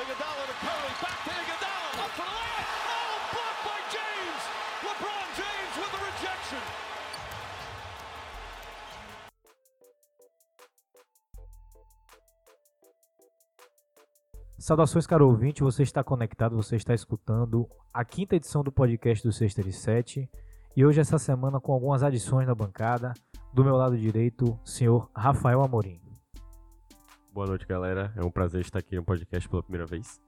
Iguodala to Curry, back to Iguodala, up for the layup. Oh, blocked by James. LeBron James with the rejection. Saudações, caro ouvinte, você está conectado, você está escutando a quinta edição do podcast do Sexta de Sete. E hoje, essa semana, com algumas adições na bancada. Do meu lado direito, senhor Rafael Amorim. Boa noite, galera. É um prazer estar aqui no podcast pela primeira vez.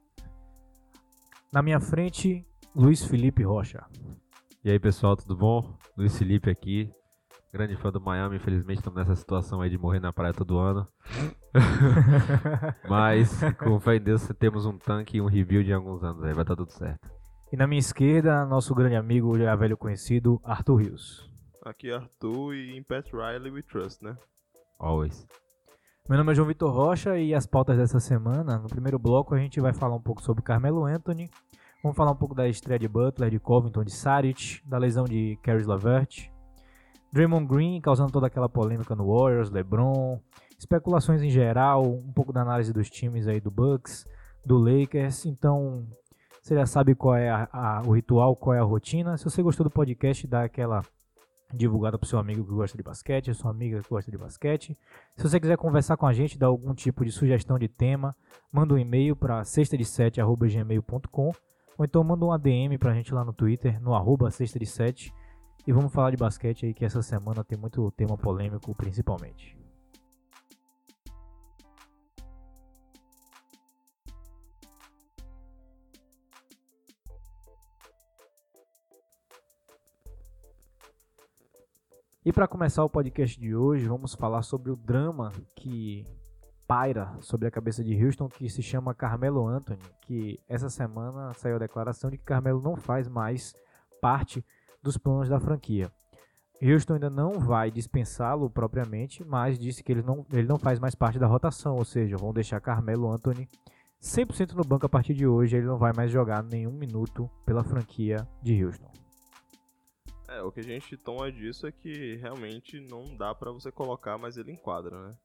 Na minha frente, Luiz Felipe Rocha. E aí, pessoal, tudo bom? Luiz Felipe aqui, grande fã do Miami. Infelizmente, estamos nessa situação aí de morrer na praia todo ano. Mas, com fé em Deus, temos um tanque e um review de alguns anos aí, vai estar tudo certo. E na minha esquerda, nosso grande amigo, já velho conhecido, Arthur Rios. Aqui é Arthur e em Pat Riley we trust, né? Always. Meu nome é João Vitor Rocha e as pautas dessa semana, no primeiro bloco a gente vai falar um pouco sobre Carmelo Anthony, vamos falar um pouco da estreia de Butler, de Covington, de Saric, da lesão de Caris LeVert, Draymond Green causando toda aquela polêmica no Warriors, LeBron, especulações em geral, um pouco da análise dos times aí do Bucks, do Lakers, então você já sabe qual é a, a, o ritual, qual é a rotina. Se você gostou do podcast, dá aquela divulgada para seu amigo que gosta de basquete, sua amiga que gosta de basquete. Se você quiser conversar com a gente, dar algum tipo de sugestão de tema, manda um e-mail para sexta-de-sete@gmail.com ou então manda um ADM para a gente lá no Twitter, no arroba. E vamos falar de basquete aí que essa semana tem muito tema polêmico principalmente. E para começar o podcast de hoje, vamos falar sobre o drama que paira sobre a cabeça de Houston, que se chama Carmelo Anthony, que essa semana saiu a declaração de que Carmelo não faz mais parte dos planos da franquia. Houston ainda não vai dispensá-lo propriamente, mas disse que ele não, ele não faz mais parte da rotação, ou seja, vão deixar Carmelo Anthony 100% no banco a partir de hoje, ele não vai mais jogar nenhum minuto pela franquia de Houston. É, o que a gente toma disso é que realmente não dá pra você colocar mais ele em quadra, né?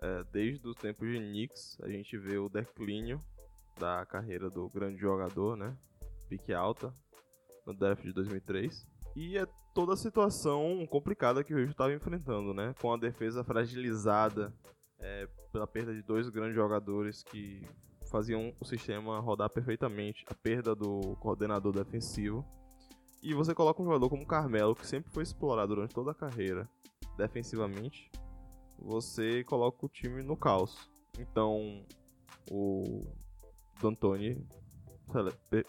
É, desde os tempos de Knicks, a gente vê o declínio da carreira do grande jogador, né? Pique alta, no draft de 2003. E é toda a situação complicada que o Houston estava enfrentando, né? Com a defesa fragilizada é, pela perda de dois grandes jogadores que faziam o sistema rodar perfeitamente, a perda do coordenador defensivo. E você coloca um jogador como Carmelo, que sempre foi explorado durante toda a carreira defensivamente, você coloca o time no caos. Então, o D'Antoni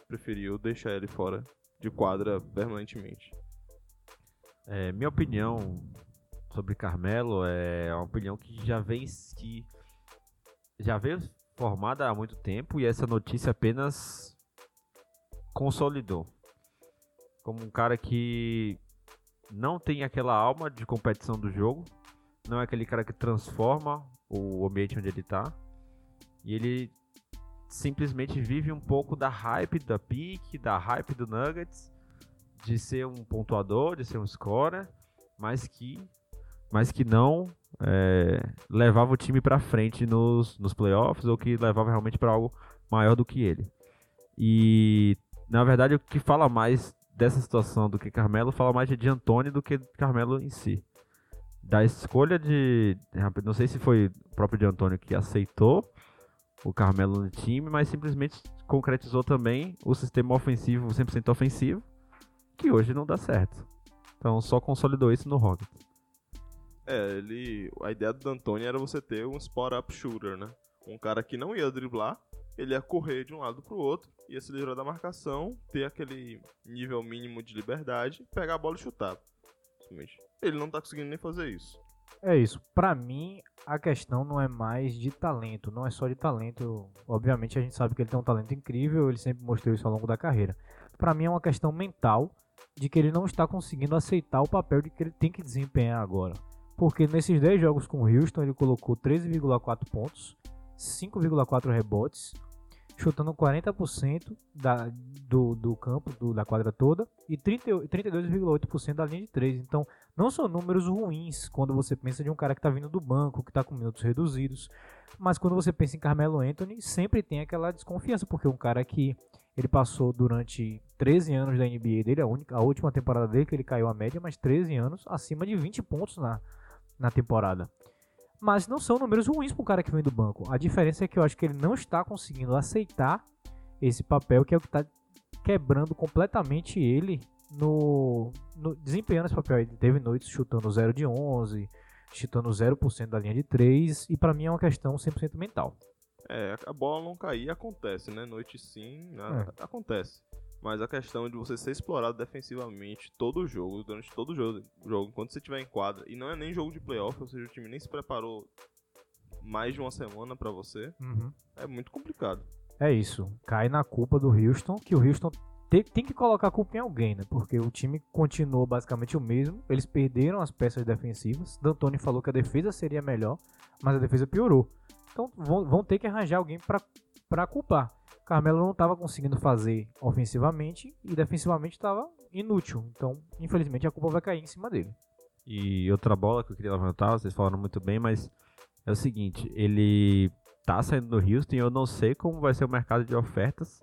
preferiu deixar ele fora de quadra permanentemente. É, minha opinião sobre Carmelo é uma opinião que já vem que já veio formada há muito tempo e essa notícia apenas consolidou como um cara que não tem aquela alma de competição do jogo, não é aquele cara que transforma o ambiente onde ele está e ele simplesmente vive um pouco da hype da pique, da hype do Nuggets, de ser um pontuador, de ser um scorer, mas que, mas que não é, levava o time para frente nos, nos playoffs ou que levava realmente para algo maior do que ele. E na verdade o que fala mais dessa situação do que Carmelo fala mais de Antônio do que Carmelo em si. Da escolha de. Não sei se foi o próprio de Antônio que aceitou o Carmelo no time, mas simplesmente concretizou também o sistema ofensivo, 100% ofensivo, que hoje não dá certo. Então só consolidou isso no Rockets. É, ele. A ideia do D'Antoni era você ter um spot-up shooter, né? Um cara que não ia driblar, ele ia correr de um lado pro outro, ia se livrar da marcação, ter aquele nível mínimo de liberdade, pegar a bola e chutar. Ele não tá conseguindo nem fazer isso. É isso. Para mim, a questão não é mais de talento, não é só de talento. Obviamente a gente sabe que ele tem um talento incrível, ele sempre mostrou isso ao longo da carreira. Para mim é uma questão mental de que ele não está conseguindo aceitar o papel de que ele tem que desempenhar agora. Porque nesses 10 jogos com o Houston ele colocou 13,4 pontos, 5,4 rebotes, chutando 40% da, do, do campo, do, da quadra toda, e 32,8% da linha de 3. Então, não são números ruins quando você pensa de um cara que está vindo do banco, que está com minutos reduzidos. Mas quando você pensa em Carmelo Anthony, sempre tem aquela desconfiança, porque um cara que ele passou durante 13 anos da NBA dele, a, única, a última temporada dele que ele caiu a média, mas 13 anos acima de 20 pontos na, na temporada. Mas não são números ruins para um cara que vem do banco. A diferença é que eu acho que ele não está conseguindo aceitar esse papel, que é o que está quebrando completamente ele no, no desempenhando esse papel. Ele teve noites chutando 0 de 11, chutando 0% da linha de 3, e para mim é uma questão 100% mental. É, a bola não cair acontece, né? Noite sim, né? acontece. Mas a questão de você ser explorado defensivamente todo o jogo, durante todo o jogo, jogo enquanto você estiver em quadra, e não é nem jogo de playoff, ou seja, o time nem se preparou mais de uma semana para você, Uhum. é muito complicado. É isso. Cai na culpa do Houston, que o Houston tem, tem que colocar a culpa em alguém, né? Porque o time continuou basicamente o mesmo. Eles perderam as peças defensivas. D'Antoni falou que a defesa seria melhor, mas a defesa piorou. Então vão, vão ter que arranjar alguém para culpar. Carmelo não estava conseguindo fazer ofensivamente e defensivamente estava inútil. Então, infelizmente, a culpa vai cair em cima dele. E outra bola que eu queria levantar, vocês falaram muito bem, mas é o seguinte, ele tá saindo do Houston e eu não sei como vai ser o mercado de ofertas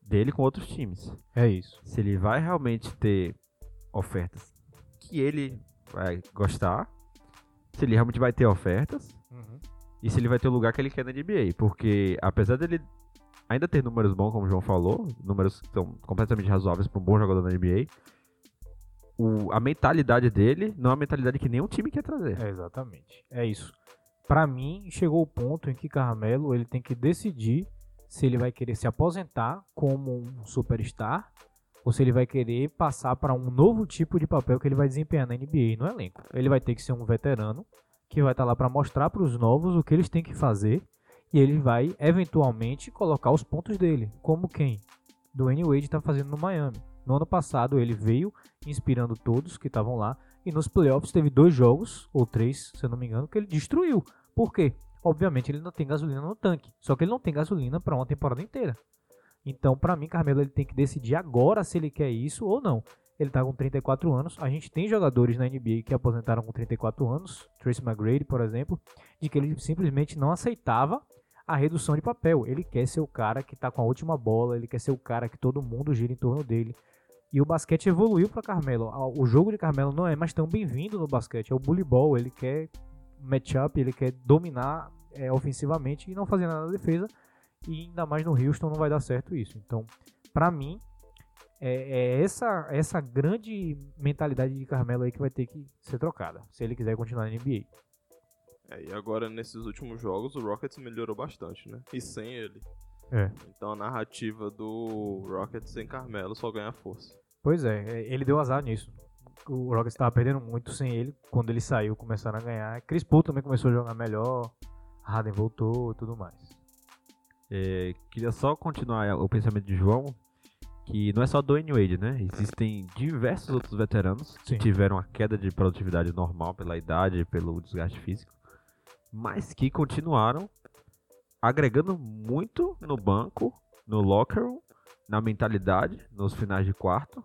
dele com outros times. É isso. Se ele vai realmente ter ofertas que ele vai gostar, se ele realmente vai ter ofertas e se ele vai ter o lugar que ele quer na NBA, porque apesar dele ainda ter números bons, como o João falou, números que são completamente razoáveis para um bom jogador na NBA, o, a mentalidade dele não é a mentalidade que nenhum time quer trazer. É, exatamente. É isso. Pra mim, chegou o ponto em que Carmelo ele tem que decidir se ele vai querer se aposentar como um superstar ou se ele vai querer passar para um novo tipo de papel que ele vai desempenhar na NBA no elenco. Ele vai ter que ser um veterano que vai estar lá para mostrar para os novos o que eles têm que fazer e ele vai eventualmente colocar os pontos dele, como quem? Dwayne Wade está fazendo no Miami. No ano passado ele veio inspirando todos que estavam lá e nos playoffs teve dois jogos, ou três, se eu não me engano, que ele destruiu. Por quê? Obviamente ele não tem gasolina no tanque, só que ele não tem gasolina para uma temporada inteira. Então, para mim, Carmelo ele tem que decidir agora se ele quer isso ou não. Ele tá com 34 anos. A gente tem jogadores na NBA que aposentaram com 34 anos, Tracy McGrady, por exemplo, de que ele simplesmente não aceitava a redução de papel. Ele quer ser o cara que tá com a última bola, ele quer ser o cara que todo mundo gira em torno dele. E o basquete evoluiu para Carmelo. O jogo de Carmelo não é mais tão bem-vindo no basquete. É o bully ball. Ele quer matchup, ele quer dominar é, ofensivamente e não fazer nada na defesa. E ainda mais no Houston não vai dar certo isso. Então, para mim, é, é, essa, essa grande mentalidade de Carmelo aí que vai ter que ser trocada. Se ele quiser continuar na NBA. É, e agora nesses últimos jogos o Rockets melhorou bastante, né? E sem ele. É. Então a narrativa do Rockets sem Carmelo só ganha força. Pois é, ele deu azar nisso. O Rockets estava perdendo muito sem ele. Quando ele saiu, começaram a ganhar. Chris Paul também começou a jogar melhor. Harden voltou e tudo mais. É, queria só continuar o pensamento de João, que não é só Dwayne Wade, né? Existem diversos outros veteranos Sim. que tiveram a queda de produtividade normal pela idade, pelo desgaste físico, mas que continuaram agregando muito no banco, no locker room, na mentalidade, nos finais de quarto,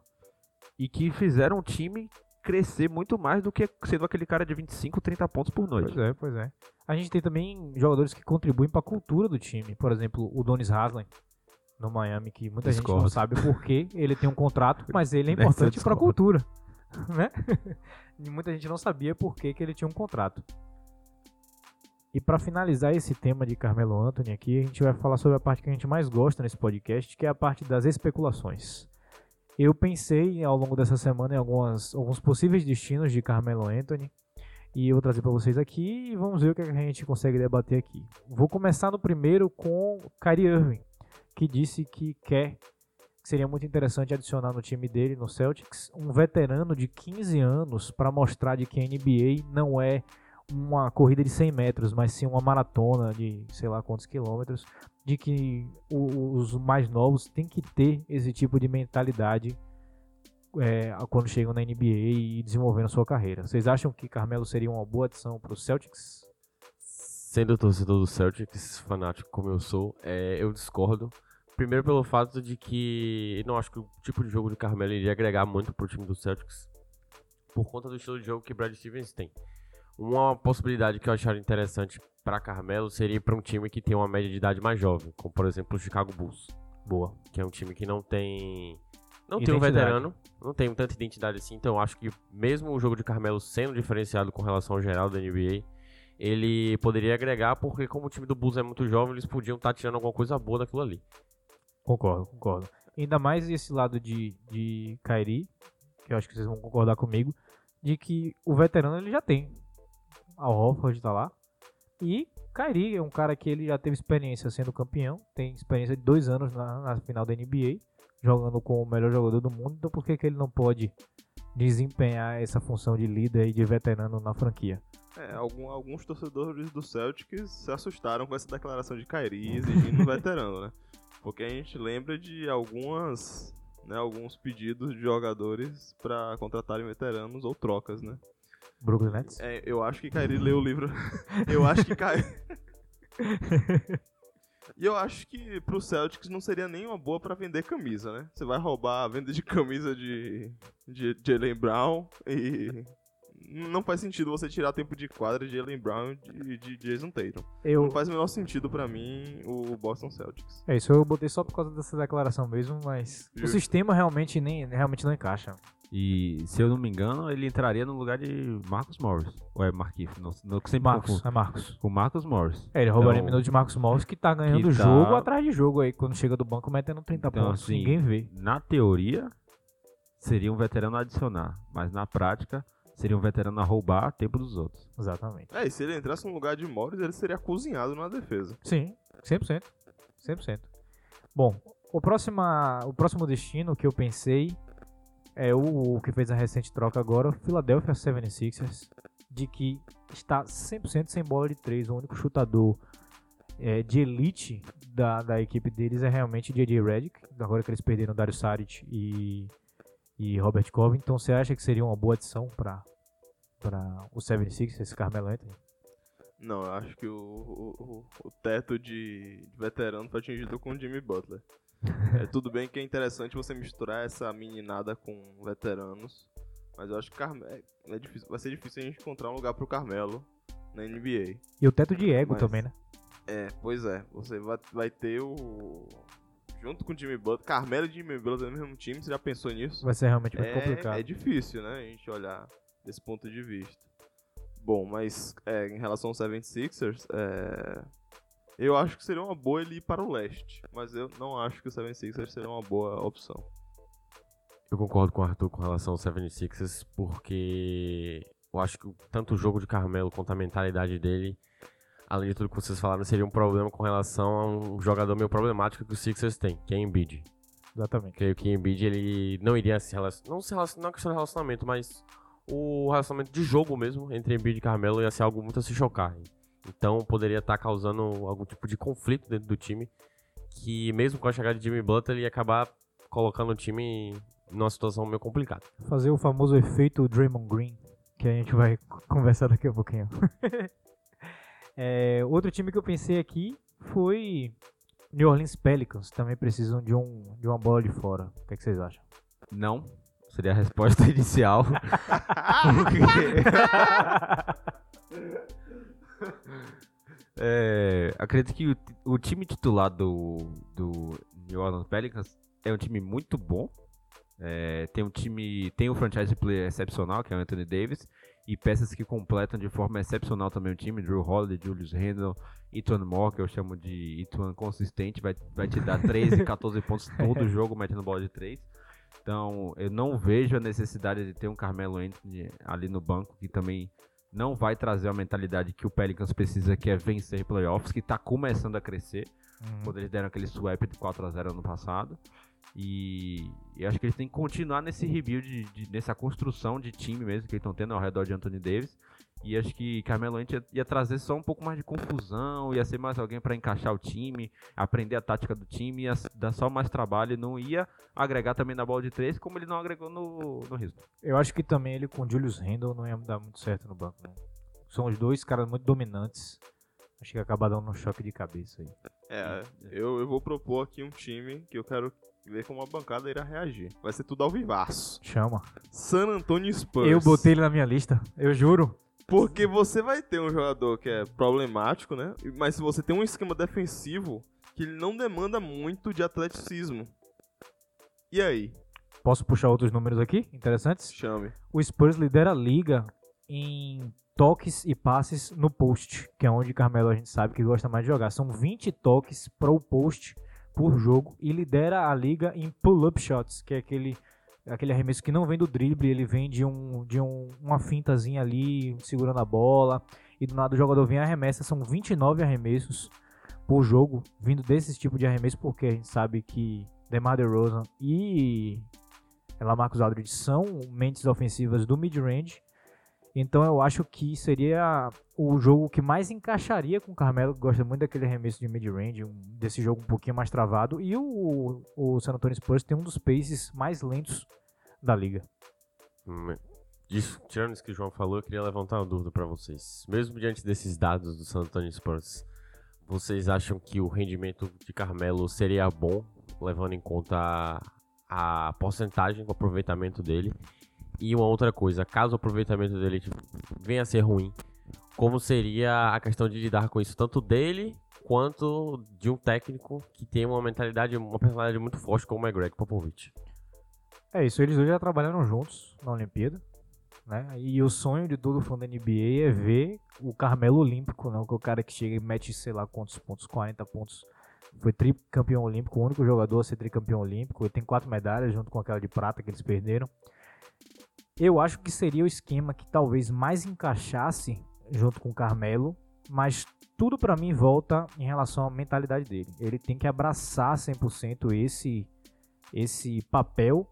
e que fizeram o time crescer muito mais do que sendo aquele cara de 25, 30 pontos por noite. Pois é, pois é. A gente tem também jogadores que contribuem para a cultura do time. Por exemplo, o Donis Haslem no Miami, que muita gente não sabe por que ele tem um contrato, mas ele é importante para a cultura. Né? E muita gente não sabia por que, que ele tinha um contrato. E para finalizar esse tema de Carmelo Anthony aqui, a gente vai falar sobre a parte que a gente mais gosta nesse podcast, que é a parte das especulações. Eu pensei ao longo dessa semana em algumas, alguns possíveis destinos de Carmelo Anthony e eu vou trazer para vocês aqui e vamos ver o que a gente consegue debater aqui. Vou começar no primeiro com Kyrie Irving, que disse que quer que seria muito interessante adicionar no time dele, no Celtics, um veterano de 15 anos para mostrar de que a NBA não é uma corrida de 100 metros, mas sim uma maratona de sei lá quantos quilômetros, de que o- os mais novos têm que ter esse tipo de mentalidade é, quando chegam na NBA e desenvolvendo sua carreira. Vocês acham que Carmelo seria uma boa adição para os Celtics? Sendo torcedor do Celtics, fanático como eu sou, é, eu discordo. Primeiro pelo fato de que não acho que o tipo de jogo de Carmelo iria agregar muito pro time do Celtics por conta do estilo de jogo que Brad Stevens tem. Uma possibilidade que eu acharia interessante para Carmelo seria para um time que tem uma média de idade mais jovem, como por exemplo o Chicago Bulls, Boa. que é um time que não tem não tem um Identidade. veterano, não tem tanta identidade assim, então eu acho que mesmo o jogo de Carmelo sendo diferenciado com relação ao geral da NBA, ele poderia agregar porque como o time do Bulls é muito jovem, eles podiam estar tirando alguma coisa boa daquilo ali. Concordo, concordo. Ainda mais esse lado de, de Kairi, que eu acho que vocês vão concordar comigo, de que o veterano ele já tem. Al Horford tá lá. E Kairi é um cara que ele já teve experiência sendo campeão, tem experiência de dois anos na, na final da NBA, jogando com o melhor jogador do mundo, então por que, que ele não pode desempenhar essa função de líder e de veterano na franquia? É, algum- alguns torcedores do Celtics se assustaram com essa declaração de Kyrie exigindo um veterano, né? Porque a gente lembra de algumas, né, alguns pedidos de jogadores pra contratarem veteranos ou trocas, né? Brooklyn Nets? É, eu acho que Kyrie leu o livro. eu acho que Kyrie. E eu acho que pro Celtics não seria nem uma boa pra vender camisa, né? Você vai roubar a venda de camisa de, de Jalen Brown e não faz sentido você tirar tempo de quadra de Jalen Brown e de, de Jason Tatum. Eu, Não faz o menor sentido pra mim o Boston Celtics. É isso, eu botei só por causa dessa declaração mesmo, mas o Justo. sistema realmente nem realmente não encaixa. E se eu não me engano, ele entraria no lugar de Marcus Morris. Ou é Marquinhos? Não, não sempre Marcos, confundo. é Marcos. Com Marcus Morris. É, ele roubaria Então- minutos de Marcos Morris que tá ganhando Que tá- jogo atrás de jogo aí, quando chega do banco metendo 30 Então, pontos, assim, ninguém vê. Na teoria, seria um veterano a adicionar. Mas na prática, seria um veterano a roubar tempo dos outros. Exatamente. É, e se ele entrasse no lugar de Morris, ele seria cozinhado na defesa. Sim, 100%. 100%. Bom, o, próxima, o próximo destino que eu pensei é o, o que fez a recente troca agora, o Philadelphia 76ers, de que está 100% sem bola de 3. O único chutador é, de elite da, da equipe deles é realmente J.J. Redick, agora que eles perderam Dario Saric e, e Robert Covington. Então você acha que seria uma boa adição para o 76ers, esse Carmelo Anthony? Não, eu acho que o, o, o- teto de, de veterano foi atingido com o Jimmy Butler. É, tudo bem que é interessante você misturar essa meninada com veteranos, mas eu acho que Carme- é, é difícil, vai ser difícil a gente encontrar um lugar pro Carmelo na NBA. E o teto de ego Mas- também, né? É, pois é, você vai, vai ter o. Junto com o Jimmy Butler, Carmelo e Jimmy Butler no mesmo time, você já pensou nisso? Vai ser realmente muito complicado. É, é difícil, né? A gente olhar desse ponto de vista. Bom, mas é, em relação ao 76ers, é, eu acho que seria uma boa ele ir para o leste. Mas eu não acho que o 76ers seria uma boa opção. Eu concordo com o Arthur com relação ao 76ers, porque eu acho que tanto o jogo de Carmelo quanto a mentalidade dele, além de tudo que vocês falaram, seria um problema com relação a um jogador meio problemático que o Sixers tem, que é Embiid. Exatamente. Creio que Embiid ele não iria se relacionar, não se relacionar, não é questão de relacionamento, mas o relacionamento de jogo mesmo entre Embiid e Carmelo ia ser algo muito a se chocar. Então poderia estar causando algum tipo de conflito dentro do time, que mesmo com a chegada de Jimmy Butler, ele ia acabar colocando o time numa situação meio complicada. Fazer o famoso efeito Draymond Green, que a gente vai conversar daqui a pouquinho. É, outro time que eu pensei aqui foi New Orleans Pelicans. Também precisam de, um, de uma bola de fora. O que, é que vocês acham? Não. Seria a resposta inicial. É, acredito que o, o time titular do, do New Orleans Pelicans é um time muito bom. É, tem um time, tem um franchise player excepcional, que é o Anthony Davis, e peças que completam de forma excepcional também o time, Drew Holiday, Julius Randle, Ethan Moore, que eu chamo de Ethan consistente, vai, vai te dar 13, 14 pontos todo jogo metendo bola de 3. Então, eu não vejo a necessidade de ter um Carmelo Anthony ali no banco, que também não vai trazer a mentalidade que o Pelicans precisa, que é vencer playoffs, que está começando a crescer, quando eles deram aquele swap de 4 a 0 ano passado. E, e acho que eles têm que continuar nesse rebuild, de, de- nessa construção de time mesmo que eles estão tendo ao redor de Anthony Davis. E acho que Carmelo Anthony ia, ia trazer só um pouco mais de confusão, ia ser mais alguém para encaixar o time, aprender a tática do time, ia dar só mais trabalho e não ia agregar também na bola de três, como ele não agregou no, no Houston. Eu acho que também ele com Julius Randle não ia dar muito certo no banco. Não. São os dois caras muito dominantes. Acho que ia acabar dando um choque de cabeça aí. É, eu, eu vou propor aqui um time que eu quero ver como a bancada irá reagir. Vai ser tudo ao vivaço. Chama. San Antonio Spurs. Eu botei ele na minha lista. Eu juro. Porque você vai ter um jogador que é problemático, né? Mas se você tem um esquema defensivo que ele não demanda muito de atleticismo. E aí? Posso puxar outros números aqui, interessantes? Chame. O Spurs lidera a liga em toques e passes no post, que é onde Carmelo a gente sabe que gosta mais de jogar. São 20 toques pro post por jogo e lidera a liga em pull-up shots, que é aquele aquele arremesso que não vem do drible, ele vem de um de um, uma fintazinha ali, segurando a bola, e do nada o jogador vem e arremessa, são 29 arremessos por jogo vindo desse tipo de arremesso, porque a gente sabe que DeMar DeRozan e Lamarcus Aldridge são mentes ofensivas do mid-range, então eu acho que seria o jogo que mais encaixaria com o Carmelo, que gosta muito daquele arremesso de mid-range, um, desse jogo um pouquinho mais travado. E o, o San Antonio Spurs tem um dos paces mais lentos da liga. Hum, Isso, tirando isso que o João falou, eu queria levantar uma dúvida pra vocês. Mesmo diante desses dados do San Antonio Spurs, vocês acham que o rendimento de Carmelo seria bom, levando em conta a, a porcentagem, o aproveitamento dele? E uma outra coisa, caso o aproveitamento dele tipo, venha a ser ruim, como seria a questão de lidar com isso, tanto dele quanto de um técnico que tem uma mentalidade, uma personalidade muito forte como é Greg Popovich? É isso, eles hoje já trabalharam juntos na Olimpíada. Né? E o sonho de todo fã da NBA é ver o Carmelo Olímpico, não, que é o cara que chega e mete, sei lá quantos pontos, 40 pontos. Foi tricampeão olímpico, o único jogador a ser tricampeão olímpico. Ele tem quatro medalhas junto com aquela de prata que eles perderam. Eu acho que seria o esquema que talvez mais encaixasse junto com o Carmelo, mas tudo para mim volta em relação à mentalidade dele. Ele tem que abraçar 100% esse esse papel,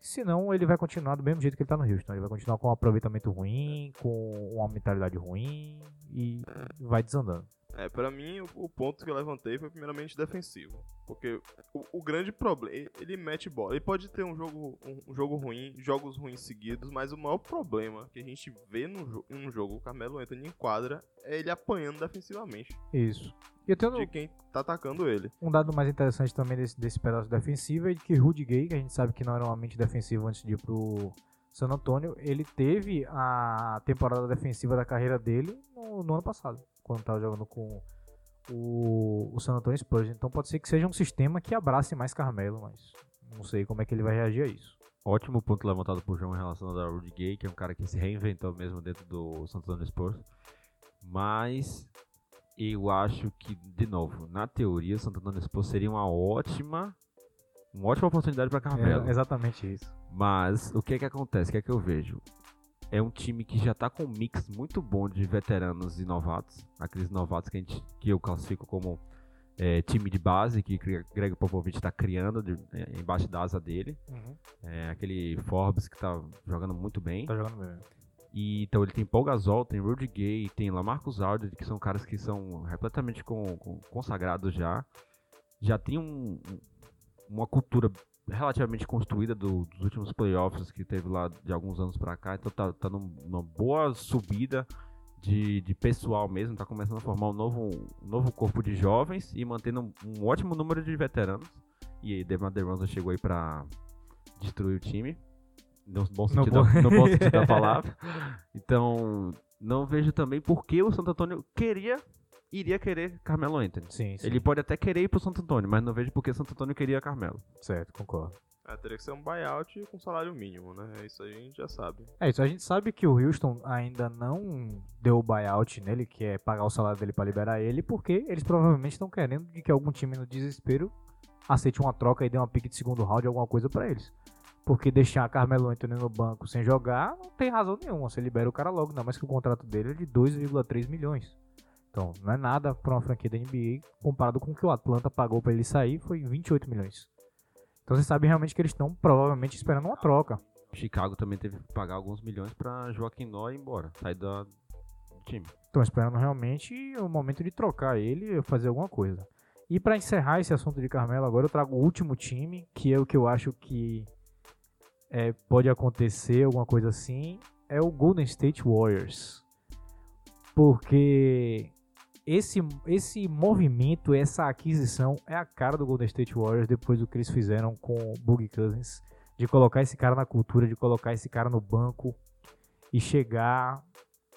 senão ele vai continuar do mesmo jeito que ele tá no Houston. Ele vai continuar com um aproveitamento ruim, com uma mentalidade ruim e vai desandando. É, pra mim, o, o ponto que eu levantei foi primeiramente defensivo. Porque o, o grande problema, ele, ele mete bola. Ele pode ter um jogo, um, um jogo ruim, jogos ruins seguidos, mas o maior problema que a gente vê no, em um jogo, o Carmelo Anthony em quadra, é ele apanhando defensivamente Isso. E eu tenho de quem tá atacando ele. um dado mais interessante também desse, desse pedaço defensivo é de que Rudy Gay, que a gente sabe que não era uma mente defensiva antes de ir pro San Antonio, ele teve a temporada defensiva da carreira dele no, no ano passado, quando tava jogando com o, o San Antonio Spurs. Então pode ser que seja um sistema que abrace mais Carmelo, mas não sei como é que ele vai reagir a isso. Ótimo ponto levantado por João em relação ao Rudy Gay, que é um cara que se reinventou mesmo dentro do Santo Antônio Spurs. Mas eu acho que, de novo, na teoria, o Santo Antônio Spurs seria uma ótima, uma ótima oportunidade para Carmelo. É exatamente isso. Mas o que é que acontece? O que é que eu vejo? É um time que já tá com um mix muito bom de veteranos e novatos. Aqueles novatos que, a gente, que eu classifico como é, time de base, que Gre- Greg Popovich tá criando de- é, embaixo da asa dele. É, aquele Forbes que tá jogando muito bem. Tá jogando mesmo. E, então ele tem Paul Gasol, tem Rudy Gay, tem Lamarcus Aldridge, que são caras que são repletamente com- com- consagrados já. Já tem um- uma cultura relativamente construída do- dos últimos playoffs que teve lá de alguns anos pra cá. Então tá, tá num- numa boa subida de, de pessoal mesmo. Tá começando a formar um novo, um novo corpo de jovens e mantendo um, um ótimo número de veteranos. E aí, DeMar DeRozan chegou aí pra destruir o time. No bom sentido, bom- da, no bom sentido da palavra. Então, não vejo também por que o Santo Antônio queria, iria querer Carmelo Anthony. Sim, sim. Ele pode até querer ir pro Santo Antônio, mas não vejo por que Santo Antônio queria Carmelo. Certo, concordo. É, teria que ser um buyout com salário mínimo, né? Isso aí a gente já sabe. É isso, a gente sabe que o Houston ainda não deu o buyout nele, que é pagar o salário dele para liberar ele, porque eles provavelmente estão querendo de que algum time no desespero aceite uma troca e dê uma pique de segundo round, alguma coisa para eles. Porque deixar Carmelo Anthony no banco sem jogar não tem razão nenhuma. Você libera o cara logo, não, mas que o contrato dele é de 2,3 milhões. Então, não é nada para uma franquia da NBA comparado com o que o Atlanta pagou para ele sair, foi 28 milhões. Então você sabe realmente que eles estão provavelmente esperando uma troca. Chicago também teve que pagar alguns milhões pra Joaquim Noah ir embora, sair da, do time. Estão esperando realmente o momento de trocar ele e fazer alguma coisa. E para encerrar esse assunto de Carmelo, agora eu trago o último time, que é o que eu acho que é, pode acontecer, alguma coisa assim, é o Golden State Warriors. Porque esse, esse movimento, essa aquisição é a cara do Golden State Warriors depois do que eles fizeram com o Boogie Cousins, de colocar esse cara na cultura, de colocar esse cara no banco e chegar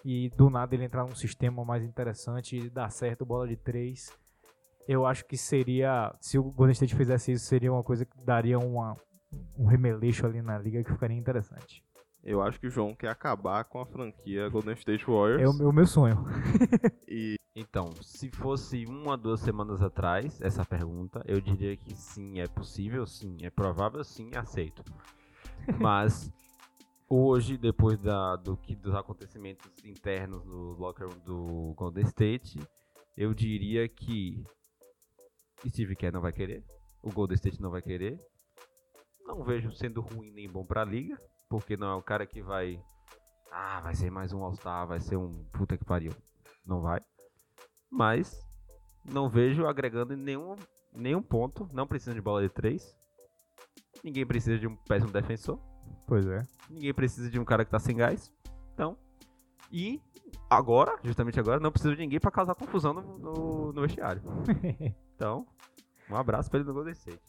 e do nada ele entrar num sistema mais interessante e dar certo bola de três. Eu acho que seria, se o Golden State fizesse isso, seria uma coisa que daria uma, um remeleixo ali na liga que ficaria interessante. Eu acho que o João quer acabar com a franquia Golden State Warriors. É o meu, meu sonho. E Então, se fosse uma, duas semanas atrás, essa pergunta, eu diria que sim, é possível, sim, é provável, sim, aceito. Mas hoje, depois da, do que, dos acontecimentos internos no locker room do Golden State, eu diria que Steve Kerr não vai querer, o Golden State não vai querer. Não vejo sendo ruim nem bom pra liga, porque não é um cara que vai. Ah, vai ser mais um All-Star, vai ser um puta que pariu. Não vai mas não vejo agregando em nenhum, nenhum ponto. Não precisa de bola de três. Ninguém precisa de um péssimo defensor. Pois é. Ninguém precisa de um cara que tá sem gás. Então. E agora, justamente agora, não precisa de ninguém pra causar confusão no, no, no vestiário. Então, um abraço pra ele no Golden State.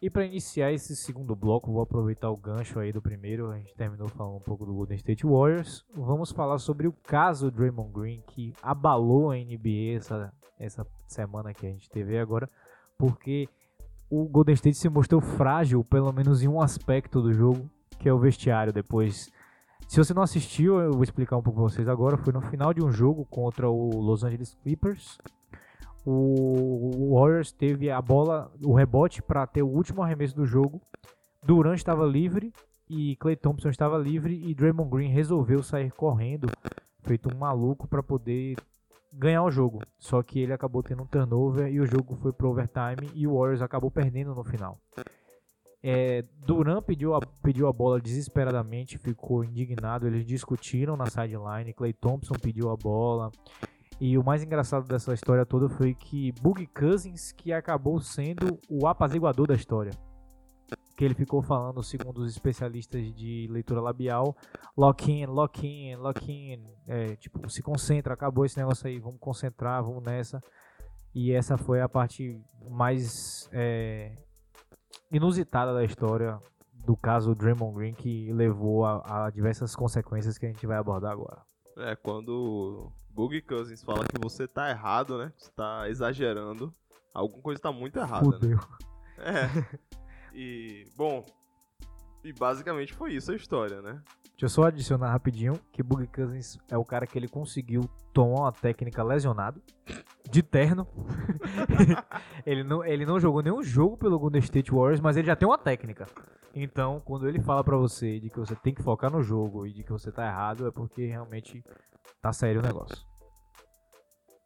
E para iniciar esse segundo bloco, vou aproveitar o gancho aí do primeiro. A gente terminou falando um pouco do Golden State Warriors. Vamos falar sobre o caso Draymond Green que abalou a NBA essa, essa semana que a gente teve agora, porque o Golden State se mostrou frágil, pelo menos em um aspecto do jogo, que é o vestiário. Depois, se você não assistiu, eu vou explicar um pouco para vocês agora. Foi no final de um jogo contra o Los Angeles Clippers o Warriors teve a bola, o rebote para ter o último arremesso do jogo. Durant estava livre e Clay Thompson estava livre e Draymond Green resolveu sair correndo, feito um maluco para poder ganhar o jogo. Só que ele acabou tendo um turnover e o jogo foi pro overtime e o Warriors acabou perdendo no final. É, pediu a, pediu a bola desesperadamente, ficou indignado. Eles discutiram na sideline. Clay Thompson pediu a bola. E o mais engraçado dessa história toda foi que Boogie Cousins que acabou sendo o apaziguador da história. Que ele ficou falando, segundo os especialistas de leitura labial, lock in, lock in, lock in. É, tipo, se concentra, acabou esse negócio aí, vamos concentrar, vamos nessa. E essa foi a parte mais é, inusitada da história do caso Draymond Green que levou a, a diversas consequências que a gente vai abordar agora. É quando Boogie Cousins fala que você tá errado, né? Você tá exagerando. Alguma coisa tá muito errada, né? Fudeu. É. E, bom, e basicamente foi isso a história, né? Deixa eu só adicionar rapidinho que Boogie Cousins é o cara que ele conseguiu tomar uma técnica lesionado, de terno. ele, não, ele não jogou nenhum jogo pelo Golden State Warriors, mas ele já tem uma técnica. Então, quando ele fala pra você de que você tem que focar no jogo e de que você tá errado, é porque realmente tá sério o negócio.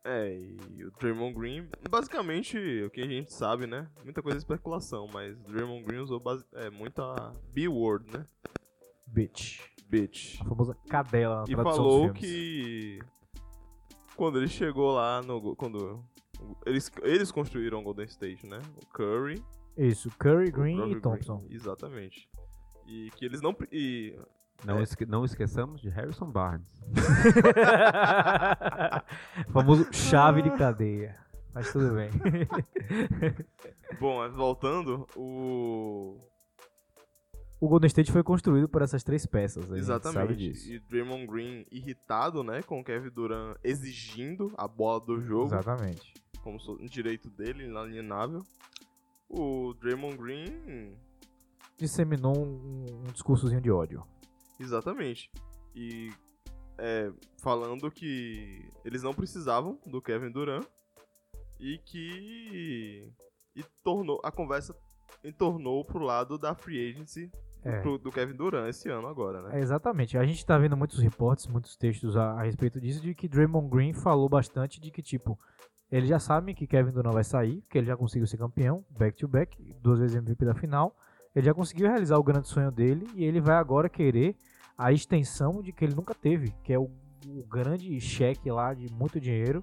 É, e o Draymond Green, basicamente, o que a gente sabe, né? Muita coisa é especulação, mas o Draymond Green usou base- é, muita B-word, né? Bitch. Bitch. A famosa cadela na E falou que quando ele chegou lá no quando eles eles construíram o Golden State, né? O Curry, Isso, Curry, o Green e Thompson. exatamente. E que eles não e Não, É. esque- não esqueçamos de Harrison Barnes. famoso chave de cadeia. Mas tudo bem. bom, mas voltando, o o Golden State foi construído por essas três peças. Exatamente. disso. E Draymond Green irritado, né, com o Kevin Durant exigindo a bola do jogo, Exatamente. como um direito dele, inalienável. O Draymond Green Disseminou um, um discursozinho de ódio. Exatamente. E é, falando que eles não precisavam do Kevin Durant e que e tornou a conversa entornou pro lado da free agency É. pro- do Kevin Durant esse ano agora, né? É, exatamente. A gente tá vendo muitos reportes, muitos textos a, a respeito disso, de que Draymond Green falou bastante de que, tipo, eles já sabem que Kevin Durant vai sair, que ele já conseguiu ser campeão, back-to-back, duas vezes MVP da final. Ele já conseguiu realizar o grande sonho dele e ele vai agora querer a extensão de que ele nunca teve, que é o, o grande cheque lá de muito dinheiro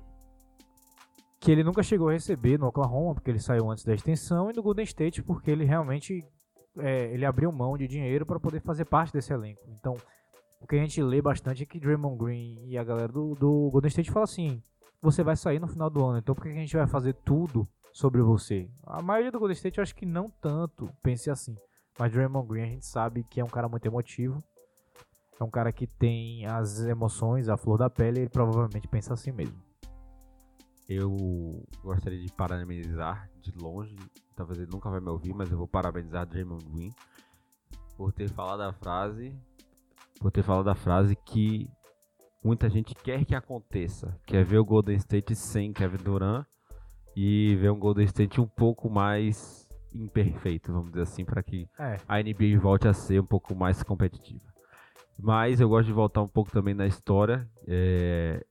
que ele nunca chegou a receber no Oklahoma, porque ele saiu antes da extensão, e no Golden State, porque ele realmente é, ele abriu mão de dinheiro para poder fazer parte desse elenco. Então, o que a gente lê bastante é que Draymond Green e a galera do, do Golden State falam assim: você vai sair no final do ano, então por que a gente vai fazer tudo sobre você? A maioria do Golden State eu acho que não tanto pense assim, Mas Draymond Green a gente sabe que é um cara muito emotivo. É um cara que tem as emoções, a flor da pele, ele provavelmente pensa assim mesmo. Eu gostaria de parabenizar de longe, talvez ele nunca vai me ouvir, mas eu vou parabenizar Draymond Green por ter falado a frase, por ter falado a frase que muita gente quer que aconteça, quer ver o Golden State sem Kevin Durant e ver um Golden State um pouco mais imperfeito, vamos dizer assim, para que É, a NBA volte a ser um pouco mais competitiva. Mas eu gosto de voltar um pouco também na história, é,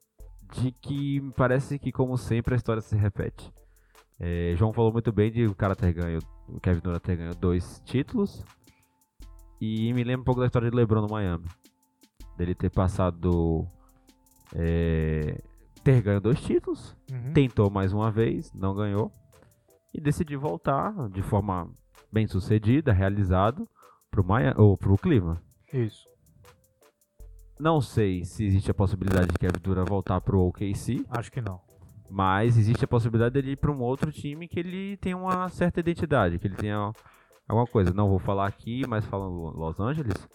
de que me parece que, como sempre, a história se repete. É, João falou muito bem de o cara ter ganho, o Kevin Durant ter ganho dois títulos. E me lembra um pouco da história de LeBron no Miami. Dele ter passado. é, ter ganho dois títulos, uhum. tentou mais uma vez, não ganhou. E decidiu voltar de forma bem sucedida, realizado, pro, Miami, ou pro Cleveland. isso. Não sei se existe a possibilidade de Kevin Durant voltar pro OKC, Acho que não. Mas existe a possibilidade dele ir para um outro time que ele tem uma certa identidade, que ele tenha alguma coisa. Não vou falar aqui, mas falando Los Angeles.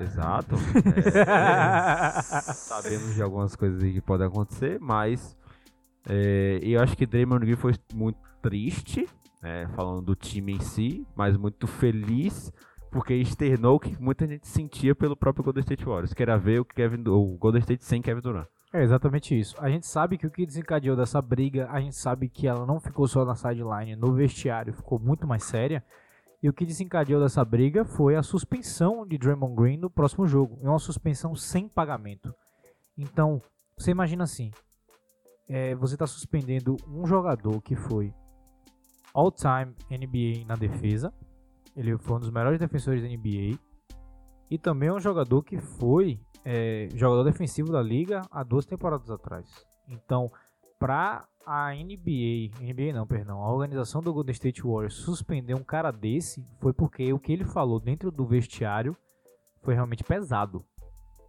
Exato. É, sabemos de algumas coisas que podem acontecer, mas é, eu acho que Draymond Green foi muito triste, né, falando do time em si, mas muito feliz porque externou o que muita gente sentia pelo próprio Golden State Warriors, que era ver o, Kevin, o Golden State sem Kevin Durant. É exatamente isso. A gente sabe que o que desencadeou dessa briga, a gente sabe que ela não ficou só na sideline, no vestiário ficou muito mais séria. E o que desencadeou dessa briga foi a suspensão de Draymond Green no próximo jogo. É uma suspensão sem pagamento. Então, você imagina assim: é, você está suspendendo um jogador que foi all-time NBA na defesa. Ele foi um dos melhores defensores da NBA. E também é um jogador que foi é, jogador defensivo da liga há duas temporadas atrás. Então, para a NBA, NBA não, perdão, a organização do Golden State Warriors suspender um cara desse foi porque o que ele falou dentro do vestiário foi realmente pesado.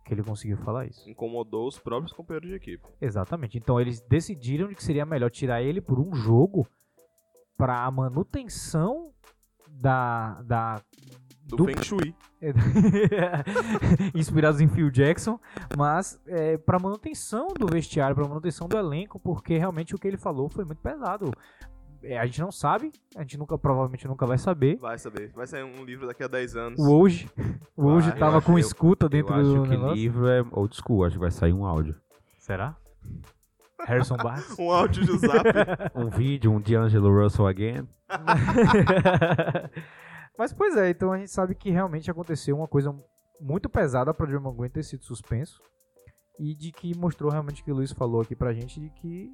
Que ele conseguiu falar isso. Incomodou os próprios companheiros de equipe. Exatamente. Então eles decidiram de que seria melhor tirar ele por um jogo para a manutenção da, da Do, Do- Feng Shui. inspirados em Phil Jackson, mas é, para manutenção do vestiário, para manutenção do elenco, porque realmente o que ele falou foi muito pesado. É, a gente não sabe, a gente nunca provavelmente nunca vai saber. Vai saber. Vai sair um livro daqui a 10 anos. O hoje, o hoje Vai, tava eu com acho- escuta dentro eu acho do que negócio. livro é old school, acho que vai sair um áudio. Será? Harrison Barnes? Um áudio de zap. Um vídeo, um D'Angelo Russell again. Mas pois é, então a gente sabe que realmente aconteceu uma coisa muito pesada para Draymond Green ter sido suspenso e de que mostrou realmente o que o Luiz falou aqui pra gente de que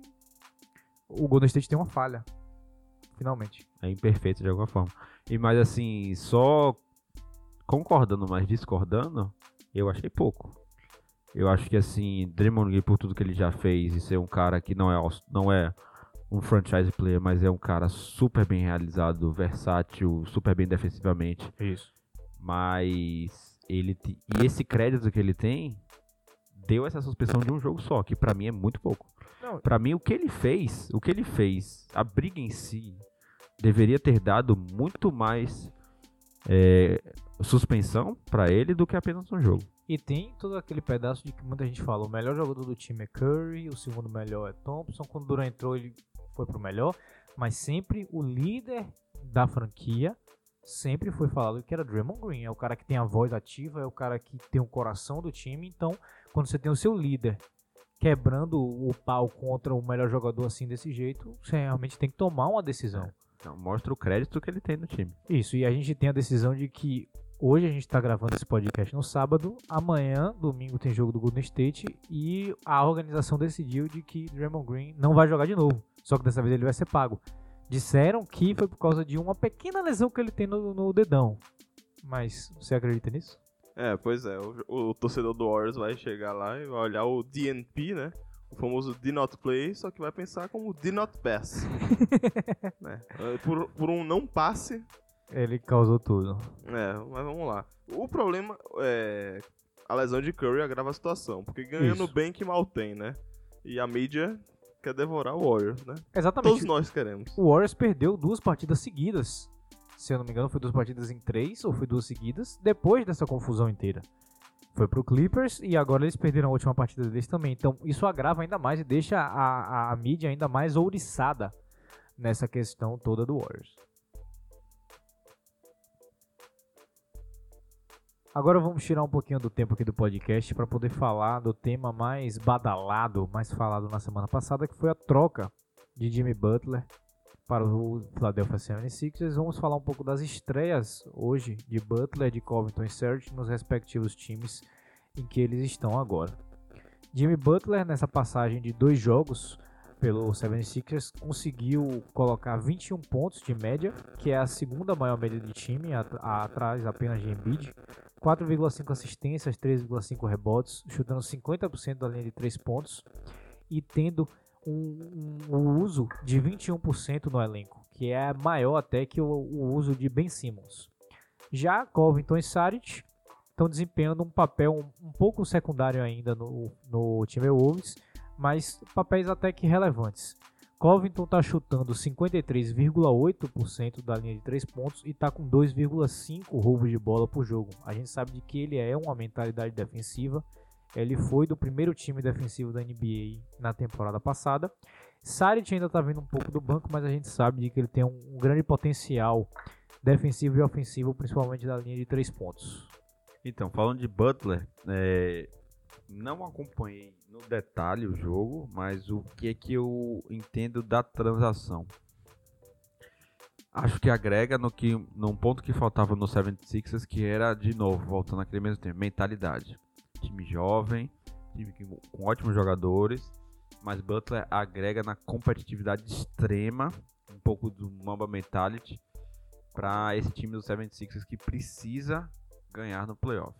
o Golden State tem uma falha. Finalmente. É imperfeito de alguma forma. E mas assim, só concordando, mas discordando, eu achei pouco. Eu acho que assim, Draymond Green por tudo que ele já fez e ser um cara que não é não é um franchise player, mas é um cara super bem realizado, versátil, super bem defensivamente. Isso. Mas ele e esse crédito que ele tem deu essa suspensão de um jogo só, que pra mim é muito pouco. Pra mim o que ele fez, o que ele fez, a briga em si deveria ter dado muito mais é, suspensão pra ele do que apenas um jogo. E tem todo aquele pedaço de que muita gente fala, o melhor jogador do time é Curry, o segundo melhor é Thompson, quando o Durant entrou ele foi pro melhor, mas sempre o líder da franquia sempre foi falado que era Draymond Green, é o cara que tem a voz ativa, é o cara que tem o coração do time, então quando você tem o seu líder quebrando o pau contra o melhor jogador assim desse jeito, você realmente tem que tomar uma decisão. Então, mostra o crédito que ele tem no time. Isso, e a gente tem a decisão de que hoje a gente tá gravando esse podcast no sábado, amanhã, domingo, tem jogo do Golden State e a organização decidiu de que Draymond Green não vai jogar de novo, só que dessa vez ele vai ser pago. Disseram que foi por causa de uma pequena lesão que ele tem no, no dedão. Mas você acredita nisso? É, pois é. O, o torcedor do Warriors vai chegar lá e vai olhar o DNP, né? O famoso D not play, só que vai pensar como D not pass. né? É, por, por um não passe, Ele causou tudo. é, mas vamos lá. O problema é. A lesão de Curry agrava a situação, porque ganhando Isso. bem que mal tem, né? E a mídia quer devorar o Warriors, né? Exatamente. Todos nós queremos. O Warriors perdeu duas partidas seguidas se eu não me engano, foi duas partidas em três, ou foi duas seguidas, depois dessa confusão inteira. Foi pro Clippers e agora eles perderam a última partida deles também. Então isso agrava ainda mais e deixa a, a, a mídia ainda mais ouriçada nessa questão toda do Warriors. Agora vamos tirar um pouquinho do tempo aqui do podcast para poder falar do tema mais badalado, mais falado na semana passada, que foi a troca de Jimmy Butler para o Philadelphia 76ers. Vamos falar um pouco das estreias hoje de Butler, de Covington e Serge nos respectivos times em que eles estão agora. Jimmy Butler, nessa passagem de dois jogos pelo 76ers, conseguiu colocar 21 pontos de média, que é a segunda maior média de time, atrás apenas de Embiid. 4,5 assistências, 3,5 rebotes, chutando 50% da linha de 3 pontos e tendo um, um, um uso de 21% no elenco, que é maior até que o, o uso de Ben Simmons. Já Covington e Saric estão desempenhando um papel um, um, pouco secundário ainda no, no time Wolves, mas papéis até que relevantes. Covington está chutando 53,8% da linha de 3 pontos e está com 2,5 roubos de bola por jogo. A gente sabe de que ele é uma mentalidade defensiva. Ele foi do primeiro time defensivo da NBA na temporada passada. Saric ainda está vindo um pouco do banco, mas a gente sabe de que ele tem um, grande potencial defensivo e ofensivo, principalmente da linha de 3 pontos. Então, falando de Butler, é, não acompanhei no detalhe o jogo, mas o que é que eu entendo da transação? Acho que agrega no que num ponto que faltava no 76ers, que era de novo, voltando naquele mesmo tempo, mentalidade. Time jovem, time com ótimos jogadores, mas Butler agrega na competitividade extrema, um pouco do Mamba mentality para esse time do 76ers que precisa ganhar no playoff.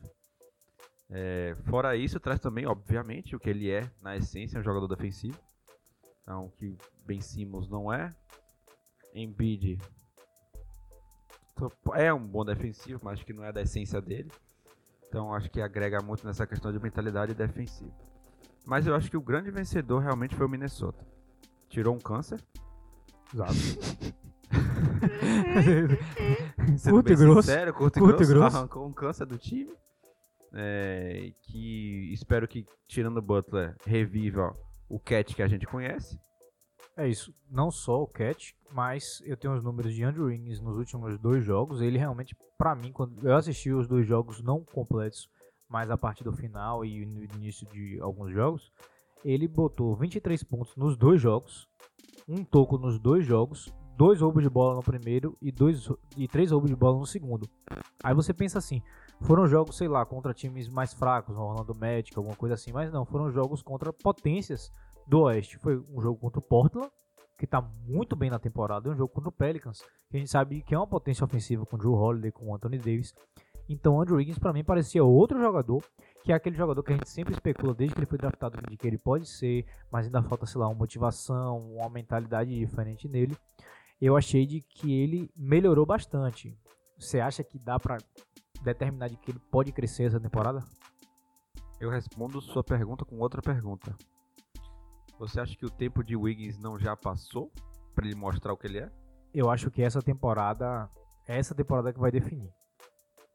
É, fora isso, traz também, obviamente, o que ele é, na essência, um jogador defensivo. Então, que Ben Simmons não é. Embiid é um bom defensivo, mas que não é da essência dele. Então, acho que agrega muito nessa questão de mentalidade defensiva. Mas eu acho que o grande vencedor realmente foi o Minnesota. Tirou um câncer. Exato. curto e grosso. Sincero, curto, curto e grosso. Arrancou um câncer do time. É, que espero que, tirando o Butler, reviva o Cat que a gente conhece. É isso, não só o Cat, mas eu tenho os números de Andrew Wiggins nos últimos dois jogos. Ele realmente, para mim, quando eu assisti os dois jogos não completos, mas a partir do final e no início de alguns jogos, ele botou 23 pontos nos dois jogos, um toco nos dois jogos, dois roubos de bola no primeiro e, dois, e três roubos de bola no segundo. Aí você pensa assim, foram jogos, sei lá, contra times mais fracos, no Orlando Magic, alguma coisa assim, mas não, foram jogos contra potências do Oeste. Foi um jogo contra o Portland, que está muito bem na temporada, e um jogo contra o Pelicans, que a gente sabe que é uma potência ofensiva com o Drew Holiday, com o Anthony Davis. Então, Andrew Wiggins para mim parecia outro jogador, que é aquele jogador que a gente sempre especula desde que ele foi draftado de que ele pode ser, mas ainda falta, sei lá, uma motivação, uma mentalidade diferente nele. Eu achei de que ele melhorou bastante. Você acha que dá para determinar de que ele pode crescer essa temporada? Eu respondo sua pergunta com outra pergunta. Você acha que o tempo de Wiggins não já passou para ele mostrar o que ele é? Eu acho que essa temporada, essa temporada que vai definir.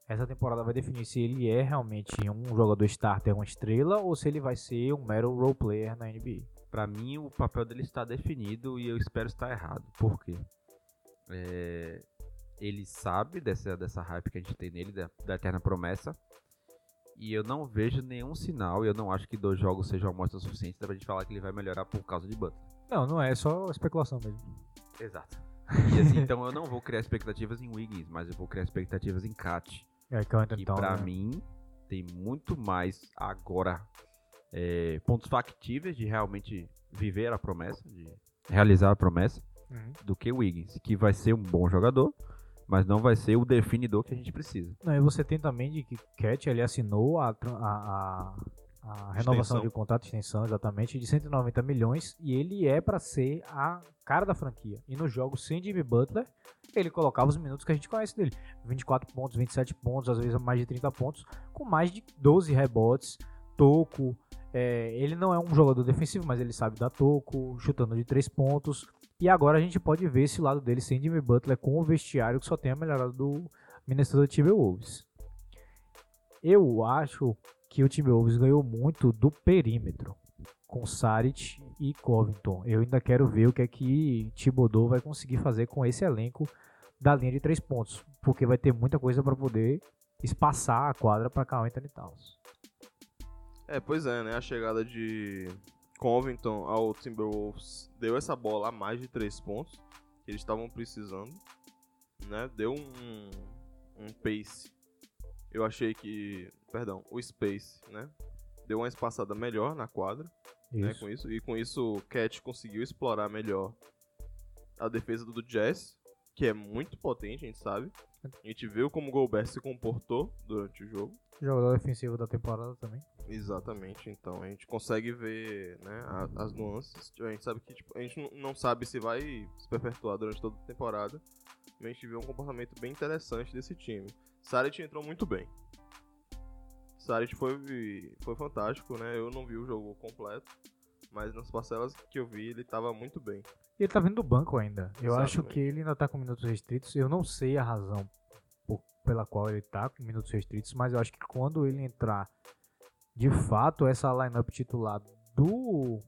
Essa temporada vai definir se ele é realmente um jogador starter, uma estrela, ou se ele vai ser um mero role player na NBA. Para mim, o papel dele está definido e eu espero estar errado. Por quê? É, ele sabe dessa, dessa hype que a gente tem nele, da, da eterna promessa. E eu não vejo nenhum sinal, e eu não acho que dois jogos sejam amostra suficiente pra gente falar que ele vai melhorar por causa de Butler. Não, não é, é só especulação mesmo. Exato. E assim, então eu não vou criar expectativas em Wiggins, mas eu vou criar expectativas em Cat. É, que então, pra né? mim tem muito mais agora é, pontos factíveis de realmente viver a promessa, de realizar a promessa, uhum. do que Wiggins, que vai ser um bom jogador, mas não vai ser o definidor que a gente precisa. Não, e você tem também de que Cat ele assinou a, a, a renovação extensão. de contrato, extensão exatamente, de 190 milhões e ele é para ser a cara da franquia. E no jogo sem Jimmy Butler, ele colocava os minutos que a gente conhece dele: 24 pontos, 27 pontos, às vezes mais de 30 pontos, com mais de 12 rebotes, toco. É, ele não é um jogador defensivo, mas ele sabe dar toco, chutando de 3 pontos E agora a gente pode ver esse lado dele sem Jimmy Butler com o vestiário que só tem a melhorada do Minnesota Timberwolves. Eu acho que o Timberwolves ganhou muito do perímetro com Saric e Covington. Eu ainda quero ver o que é que Thibodeau vai conseguir fazer com esse elenco da linha de três pontos, porque vai ter muita coisa para poder espaçar a quadra para Carl Anthony Towns. É, pois é, né? A chegada de Covington ao Timberwolves deu essa bola a mais de três pontos que eles estavam precisando, né? Deu um, um pace. Eu achei que, perdão, o space, né? Deu uma espaçada melhor na quadra, né? Isso. Com isso e com isso o Cat conseguiu explorar melhor a defesa do Jazz, que é muito potente, a gente sabe. A gente viu como o Gobert se comportou durante o jogo. Jogador defensivo da temporada também. Exatamente, então a gente consegue ver né, a- as nuances. A gente sabe que tipo, a gente não- sabe se vai se perpetuar durante toda a temporada, mas a gente vê um comportamento bem interessante desse time. Saric entrou muito bem. Saric foi, foi fantástico, né? Eu não vi o jogo completo, mas nas parcelas que eu vi ele estava muito bem. E ele tá vindo do banco ainda. Eu acho Exatamente. que ele ainda tá com minutos restritos. Eu não sei a razão pela qual ele tá com minutos restritos, mas eu acho que quando ele entrar de fato essa lineup titular do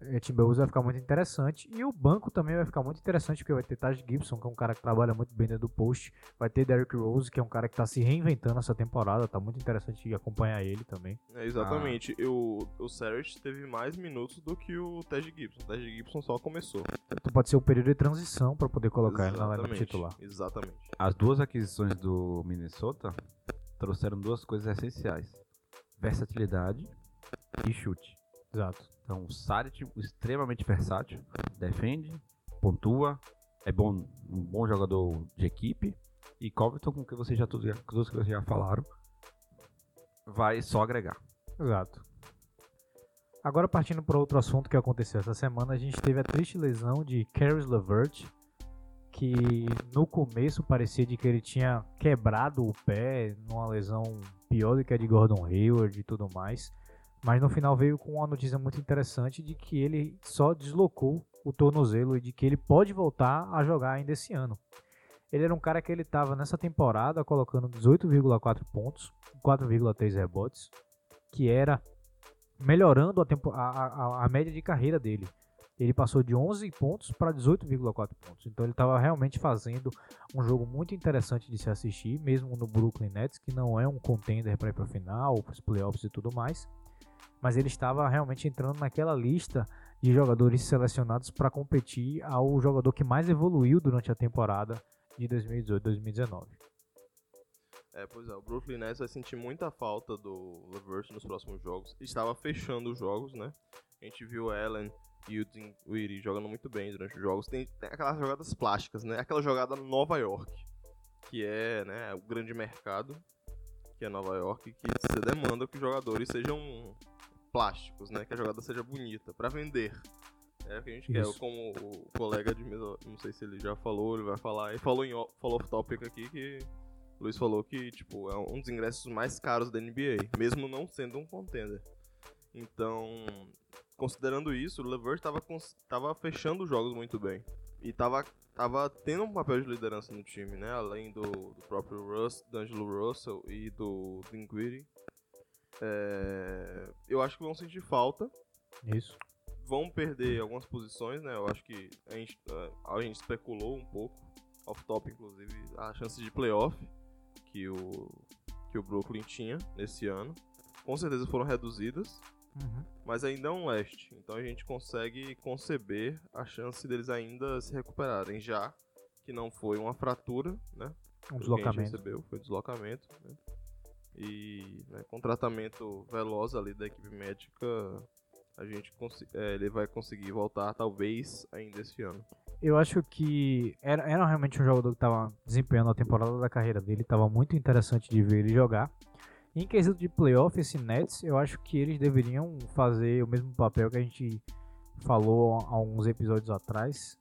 eh, Timberwolves vai ficar muito interessante. E o banco também vai ficar muito interessante, porque vai ter Taj Gibson, que é um cara que trabalha muito bem dentro do post. Vai ter Derrick Rose, que é um cara que tá se reinventando essa temporada. Tá muito interessante acompanhar ele também. É, exatamente. O, o Saric teve mais minutos do que o Ted Gibson. O Ted Gibson só começou. Então pode ser o período de transição para poder colocar ele na lineup Exatamente, titular. Exatamente. As duas aquisições do Minnesota trouxeram duas coisas essenciais: versatilidade e chute. Exato. Então, o Saric, extremamente versátil, defende, pontua, é bom, um bom jogador de equipe. E Covington, com o que vocês já, todos, todos que vocês já falaram, vai só agregar. Exato. Agora partindo para outro assunto que aconteceu essa semana, a gente teve a triste lesão de Caris LeVert, que no começo parecia de que ele tinha quebrado o pé, numa lesão pior do que a de Gordon Hayward e tudo mais, mas no final veio com uma notícia muito interessante de que ele só deslocou o tornozelo e de que ele pode voltar a jogar ainda esse ano. Ele era um cara que ele estava nessa temporada colocando 18,4 pontos, 4,3 rebotes, que era melhorando a, tempo, a, a, a média de carreira dele. Ele passou de 11 pontos para 18,4 pontos. Então ele estava realmente fazendo um jogo muito interessante de se assistir, mesmo no Brooklyn Nets, que não é um contender para ir para a final, para os playoffs e tudo mais. Mas ele estava realmente entrando naquela lista de jogadores selecionados para competir ao jogador que mais evoluiu durante a temporada de 2018-2019. É, pois é, o Brooklyn Nets vai sentir muita falta do LeVert nos próximos jogos. Estava fechando os jogos, né? A gente viu Allen e o Dinwiddie jogando muito bem durante os jogos. Tem, tem aquelas jogadas plásticas, né? Aquela jogada Nova York, que é né, o grande mercado, que é Nova York, que você demanda que os jogadores sejam plásticos, né? Que a jogada seja bonita, para vender. É o que a gente Isso. quer, como o colega de mesa, não sei se ele já falou, ele vai falar, ele falou em falou off topic aqui que o Luiz falou que, tipo, é um dos ingressos mais caros da NBA, mesmo não sendo um contender. Então, considerando isso, o LeVert tava, cons- tava fechando os jogos muito bem. E tava, tava tendo um papel de liderança no time, né? Além do, do próprio Russ, do Angelo Russell e do Dinwiddie. É, eu acho que vão sentir falta Isso. vão perder algumas posições, né? Eu acho que a gente, a gente especulou um pouco, off-top inclusive, a chance de playoff que o, que o Brooklyn tinha nesse ano. Com certeza foram reduzidas, Uhum. mas ainda é um leste. Então a gente consegue conceber a chance deles ainda se recuperarem, já que não foi uma fratura, né? Um deslocamento. recebeu, foi deslocamento, né? E né, com tratamento veloz ali da equipe médica, a gente é, ele vai conseguir voltar talvez ainda esse ano. Eu acho que era, era realmente um jogador que estava desempenhando a temporada da carreira dele, estava muito interessante de ver ele jogar. Em quesito de playoff, esse Nets, eu acho que eles deveriam fazer o mesmo papel que a gente falou alguns episódios atrás,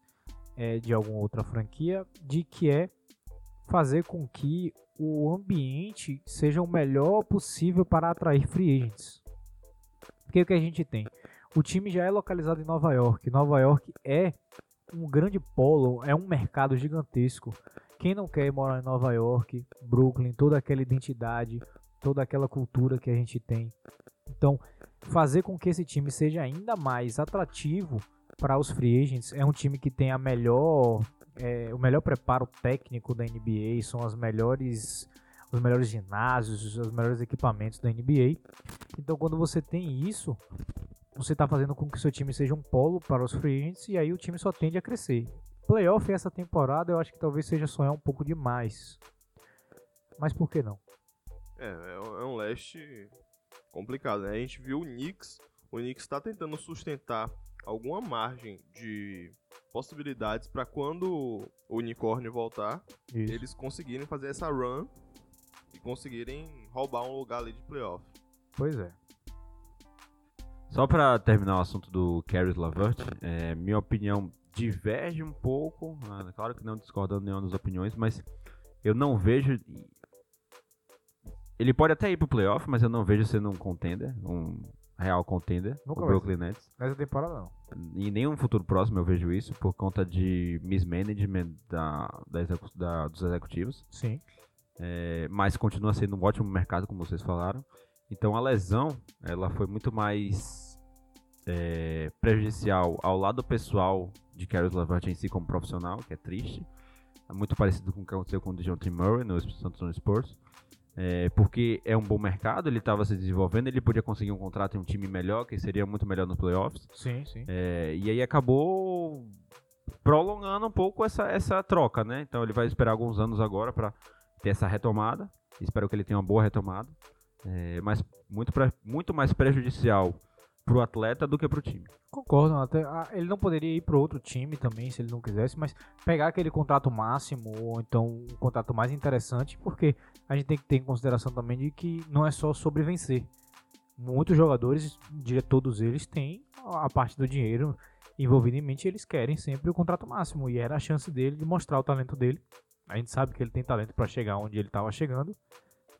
é, de alguma outra franquia, de que é fazer com que o ambiente seja o melhor possível para atrair free agents. Porque o que a gente tem? O time já é localizado em Nova York. Nova York é um grande polo, é um mercado gigantesco. Quem não quer morar em Nova York, Brooklyn, toda aquela identidade, toda aquela cultura que a gente tem. Então, fazer com que esse time seja ainda mais atrativo para os free agents é um time que tem a melhor, é, o melhor preparo técnico da NBA, são as melhores, os melhores ginásios, os melhores equipamentos da NBA. Então, quando você tem isso, você está fazendo com que seu time seja um polo para os free agents e aí o time só tende a crescer. Playoff essa temporada eu acho que talvez seja sonhar um pouco demais. Mas por que não? É, é um- é um leste complicado, né? A gente viu o Knicks, o Knicks está tentando sustentar alguma margem de possibilidades para quando o unicórnio voltar, Isso. eles conseguirem fazer essa run e conseguirem roubar um lugar ali de playoff. Pois é. Só pra terminar o assunto do Caris Lavert, é, minha opinião diverge um pouco, ah, claro que não discordando nenhuma das opiniões, mas eu não vejo. Ele pode até ir pro playoff, mas eu não vejo sendo um contender, um real contender, Nunca o vai Brooklyn Nets. Nessa temporada não. Em nenhum futuro próximo eu vejo isso, por conta de mismanagement da, da execu- da- dos executivos. Sim. É, mas continua sendo um ótimo mercado, como vocês falaram. Então a lesão, ela foi muito mais é, prejudicial ao lado pessoal de Caris LeVert em si como profissional, que é triste. É muito parecido com o que aconteceu com o DeJounte Murray no San Antonio Spurs. É, porque é um bom mercado, ele estava se desenvolvendo, ele podia conseguir um contrato em um time melhor, que seria muito melhor nos playoffs. Sim, sim. É, e aí acabou prolongando um pouco essa, essa troca, né? Então ele vai esperar alguns anos agora para ter essa retomada. Espero que ele tenha uma boa retomada. É, mas muito, pre- muito mais prejudicial pro atleta do que pro time. Concordo. Até, ah, ele não poderia ir para outro time também, se ele não quisesse, mas pegar aquele contrato máximo, ou então um contrato mais interessante, porque a gente tem que ter em consideração também de que não é só sobre vencer. Muitos jogadores, diria todos eles, têm a parte do dinheiro envolvido em mente, eles querem sempre o contrato máximo, e era a chance dele de mostrar o talento dele. A gente sabe que ele tem talento para chegar onde ele estava chegando.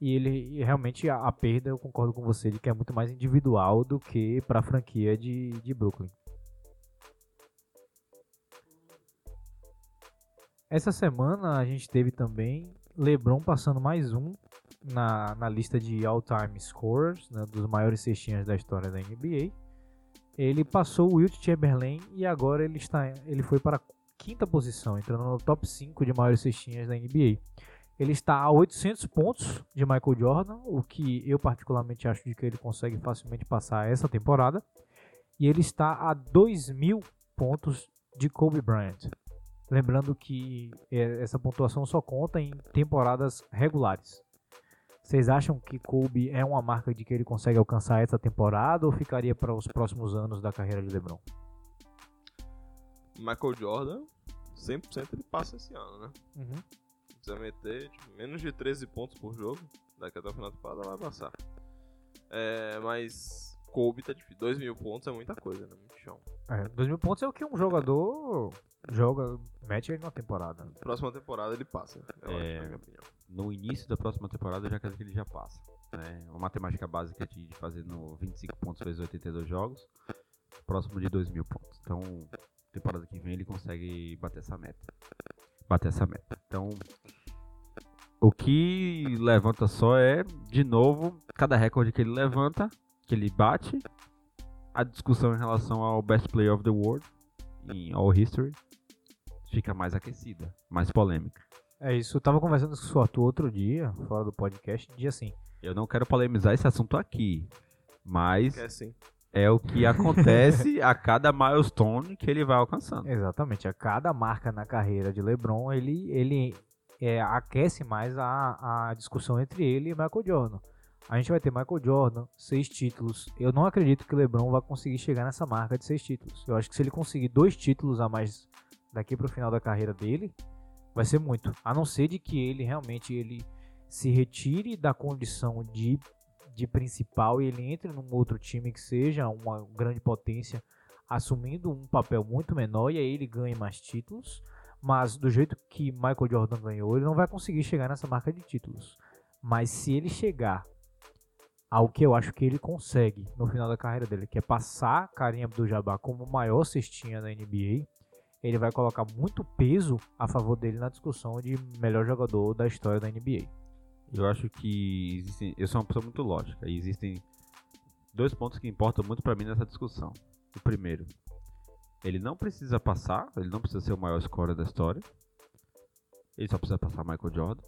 E ele realmente a, a perda, eu concordo com você, de que é muito mais individual do que para a franquia de, de Brooklyn. Essa semana a gente teve também LeBron passando mais um na, na lista de all-time scorers, né, dos maiores cestinhas da história da NBA. Ele passou o Wilt Chamberlain e agora ele está ele foi para a quinta posição, entrando no top 5 de maiores cestinhas da NBA. Ele está a 800 pontos de Michael Jordan, o que eu particularmente acho de que ele consegue facilmente passar essa temporada. E ele está a 2.000 pontos de Kobe Bryant. Lembrando que é, essa pontuação só conta em temporadas regulares. Vocês acham que Kobe é uma marca de que ele consegue alcançar essa temporada ou ficaria para os próximos anos da carreira de LeBron? Michael Jordan, 100% ele passa esse ano, né? Uhum. Precisa meter tipo, menos de 13 pontos por jogo, daqui até o final da temporada vai passar. É, mas Kobe tá difícil. 2 mil pontos é muita coisa, né? Muito chão. É, 2 mil pontos é o que um jogador joga, mete ele na temporada. Próxima temporada ele passa, eu acho, É. na minha opinião. No início da próxima temporada eu já quero que ele já passa. Né? Uma matemática básica de de fazer no 25 pontos vezes 82 jogos, próximo de 2 mil pontos. Então, temporada que vem ele consegue bater essa meta. Bater essa meta. Então, o que levanta só é, de novo, cada recorde que ele levanta, que ele bate, a discussão em relação ao Best Player of the World, em All History, fica mais aquecida, mais polêmica. É isso, eu tava conversando com o Arthur outro dia, fora do podcast, dia assim. Eu não quero polemizar esse assunto aqui, mas É sim. É o que acontece a cada milestone que ele vai alcançando. Exatamente, a cada marca na carreira de LeBron, ele, ele é, aquece mais a, a discussão entre ele e Michael Jordan. A gente vai ter Michael Jordan, seis títulos. Eu não acredito que LeBron vai conseguir chegar nessa marca de seis títulos. Eu acho que se ele conseguir dois títulos a mais daqui para o final da carreira dele, vai ser muito. A não ser de que ele realmente ele se retire da condição de, de principal e ele entre num outro time que seja uma grande potência assumindo um papel muito menor e aí ele ganha mais títulos. Mas do jeito que Michael Jordan ganhou, ele não vai conseguir chegar nessa marca de títulos. Mas se ele chegar ao que eu acho que ele consegue no final da carreira dele, que é passar Kareem Abdul-Jabbar como maior cestinha da NBA, ele vai colocar muito peso a favor dele na discussão de melhor jogador da história da NBA. Eu acho que existem, eu sou uma pessoa muito lógica e existem dois pontos que importam muito pra mim nessa discussão. O primeiro, ele não precisa passar, ele não precisa ser o maior scorer da história. Ele só precisa passar Michael Jordan.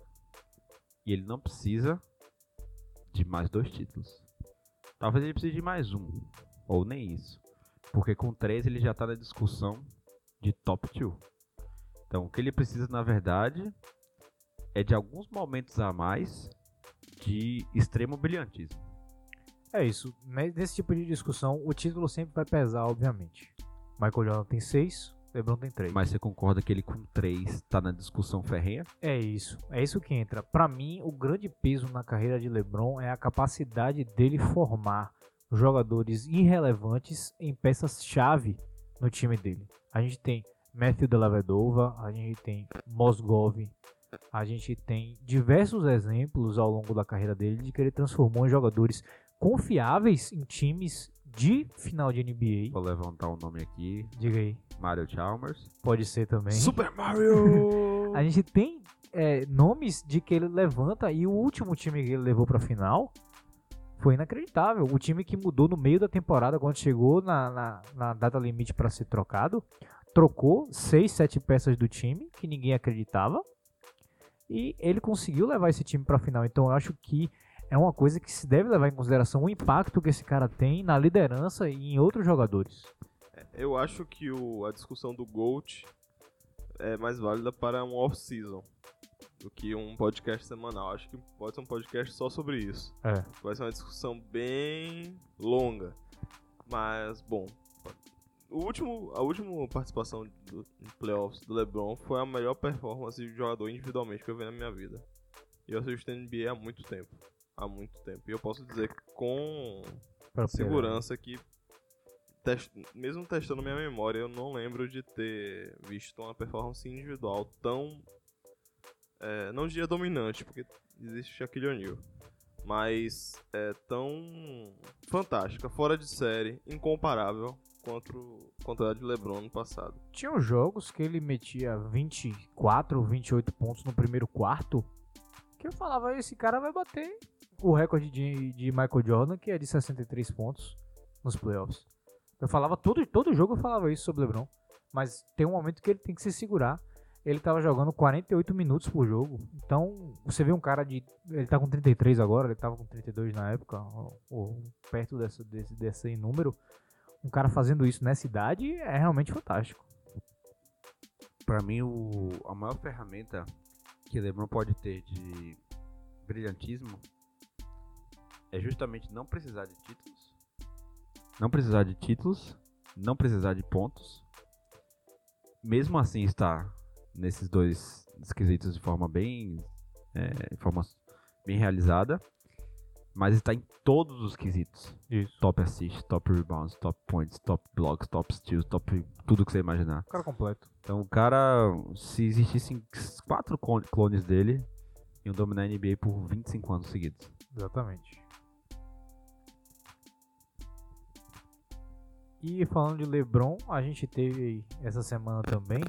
E ele não precisa de mais dois títulos. Talvez ele precise de mais um, ou nem isso. Porque com três ele já tá na discussão de top 2. Então o que ele precisa na verdade é de alguns momentos a mais de extremo brilhantismo. É isso. Ne- Nesse tipo de discussão, o título sempre vai pesar, obviamente. Michael Jordan tem 6, LeBron tem 3. Mas você concorda que ele com três tá na discussão ferrenha? É isso. É isso que entra. Pra mim, o grande peso na carreira de LeBron é a capacidade dele formar jogadores irrelevantes em peças-chave no time dele. A gente tem Matthew Dellavedova, a gente tem Mosgov, a gente tem diversos exemplos ao longo da carreira dele de que ele transformou em jogadores confiáveis em times de final de NBA. Vou levantar um nome aqui, Diga aí, Mario Chalmers. pode ser também. Super Mario! A gente tem é, nomes de que ele levanta e o último time que ele levou pra final foi inacreditável. O time que mudou no meio da temporada, quando chegou na, na, na data limite para ser trocado, trocou seis, sete peças do time que ninguém acreditava e ele conseguiu levar esse time pra final. Então eu acho que é uma coisa que se deve levar em consideração o impacto que esse cara tem na liderança e em outros jogadores. Eu acho que o- a discussão do GOAT é mais válida para um off-season do que um podcast semanal. Acho que pode ser um podcast só sobre isso. É. Vai ser uma discussão bem longa. Mas, bom. O último, a última participação do no playoffs do LeBron foi a melhor performance de jogador individualmente que eu vi na minha vida. E eu assisto NBA há muito tempo. Há muito tempo. E eu posso dizer com Pra segurança que tes- mesmo testando minha memória, eu não lembro de ter visto uma performance individual tão é, não diria dominante, porque existe Shaquille O'Neal, mas é tão fantástica, fora de série, incomparável quanto quanto a de LeBron no passado. Tinham jogos que ele metia 24, 28 pontos no primeiro quarto. Que eu falava, esse cara vai bater o recorde de, de Michael Jordan, que é de 63 pontos nos playoffs. Eu falava, todo, todo jogo eu falava isso sobre o LeBron. Mas tem um momento que ele tem que se segurar. Ele tava jogando 48 minutos por jogo. Então, você vê um cara de. Ele tá com 33 agora, ele tava com 32 na época, ou, ou perto dessa, desse, desse número. Um cara fazendo isso nessa idade é realmente fantástico. Pra mim, o, a maior ferramenta que LeBron pode ter de brilhantismo é justamente não precisar de títulos. Não precisar de títulos, não precisar de pontos. Mesmo assim estar nesses dois quesitos de forma bem é, forma bem realizada, mas está em todos os quesitos. Isso. Top assist, top rebounds, top points, top blocks, top steals, top tudo que você imaginar. O cara completo. Então o cara, se existissem quatro clon- clones dele, iam dominar a NBA por 25 anos seguidos. Exatamente. E falando de LeBron, a gente teve essa semana também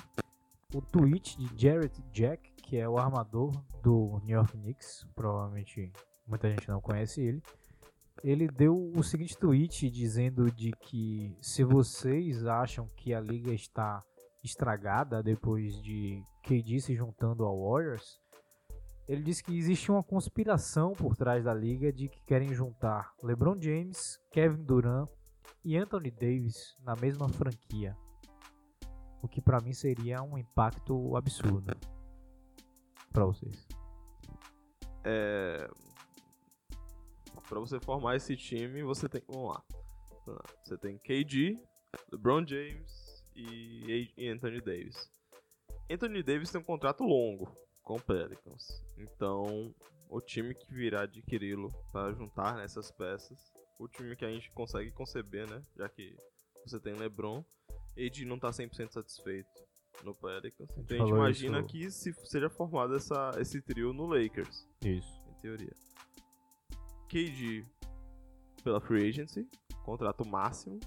o tweet de Jarrett Jack, que é o armador do New York Knicks. Provavelmente muita gente não conhece ele. Ele deu o seguinte tweet dizendo de que se vocês acham que a liga está estragada depois de KD se juntando ao Warriors, ele disse que existe uma conspiração por trás da liga de que querem juntar LeBron James, Kevin Durant e Anthony Davis na mesma franquia. O que pra mim seria um impacto absurdo. Pra vocês. É... Pra você formar esse time, você tem. Vamos lá. Você tem KD, LeBron James e Anthony Davis. Anthony Davis tem um contrato longo com o Pelicans. Então, o time que virá adquiri-lo para juntar nessas peças, o time que a gente consegue conceber, né? Já que você tem LeBron, AD não tá 100% satisfeito no Pelicans. Então a gente imagina isso. que se seja formado essa, esse trio no Lakers Isso. em teoria. KD pela free agency, contrato máximo,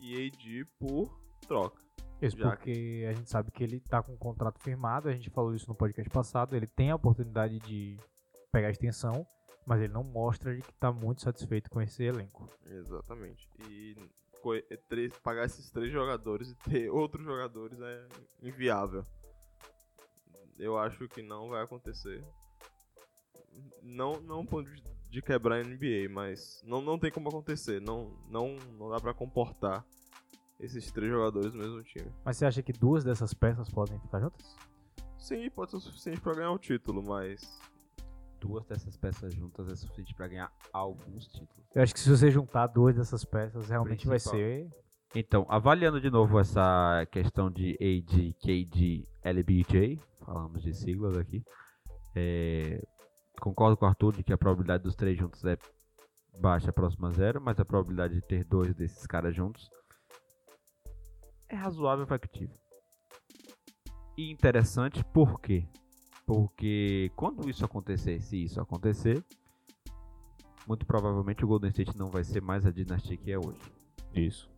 e AD por troca. Isso Já porque a gente sabe que ele tá com um contrato firmado, a gente falou isso no podcast passado, ele tem a oportunidade de pegar a extensão, mas ele não mostra que tá muito satisfeito com esse elenco. Exatamente. E três- pagar esses três jogadores e ter outros jogadores é inviável. Eu acho que não vai acontecer. Não, não ponto de- de quebrar a NBA, mas não, não tem como acontecer. Não, não, não dá pra comportar esses três jogadores no mesmo time. Mas você acha que duas dessas peças podem ficar juntas? Sim, pode ser o suficiente pra ganhar o título, mas Duas dessas peças juntas é suficiente pra ganhar alguns títulos. Eu acho que se você juntar duas dessas peças, realmente vai Principal. ser. Então, avaliando de novo essa questão de AD, KD, LBJ, falamos de siglas aqui, é, concordo com o Arthur de que a probabilidade dos três juntos é baixa, próxima a zero, mas a probabilidade de ter dois desses caras juntos é razoável factível. E interessante por quê? Porque quando isso acontecer, se isso acontecer, muito provavelmente o Golden State não vai ser mais a dinastia que é hoje. Isso.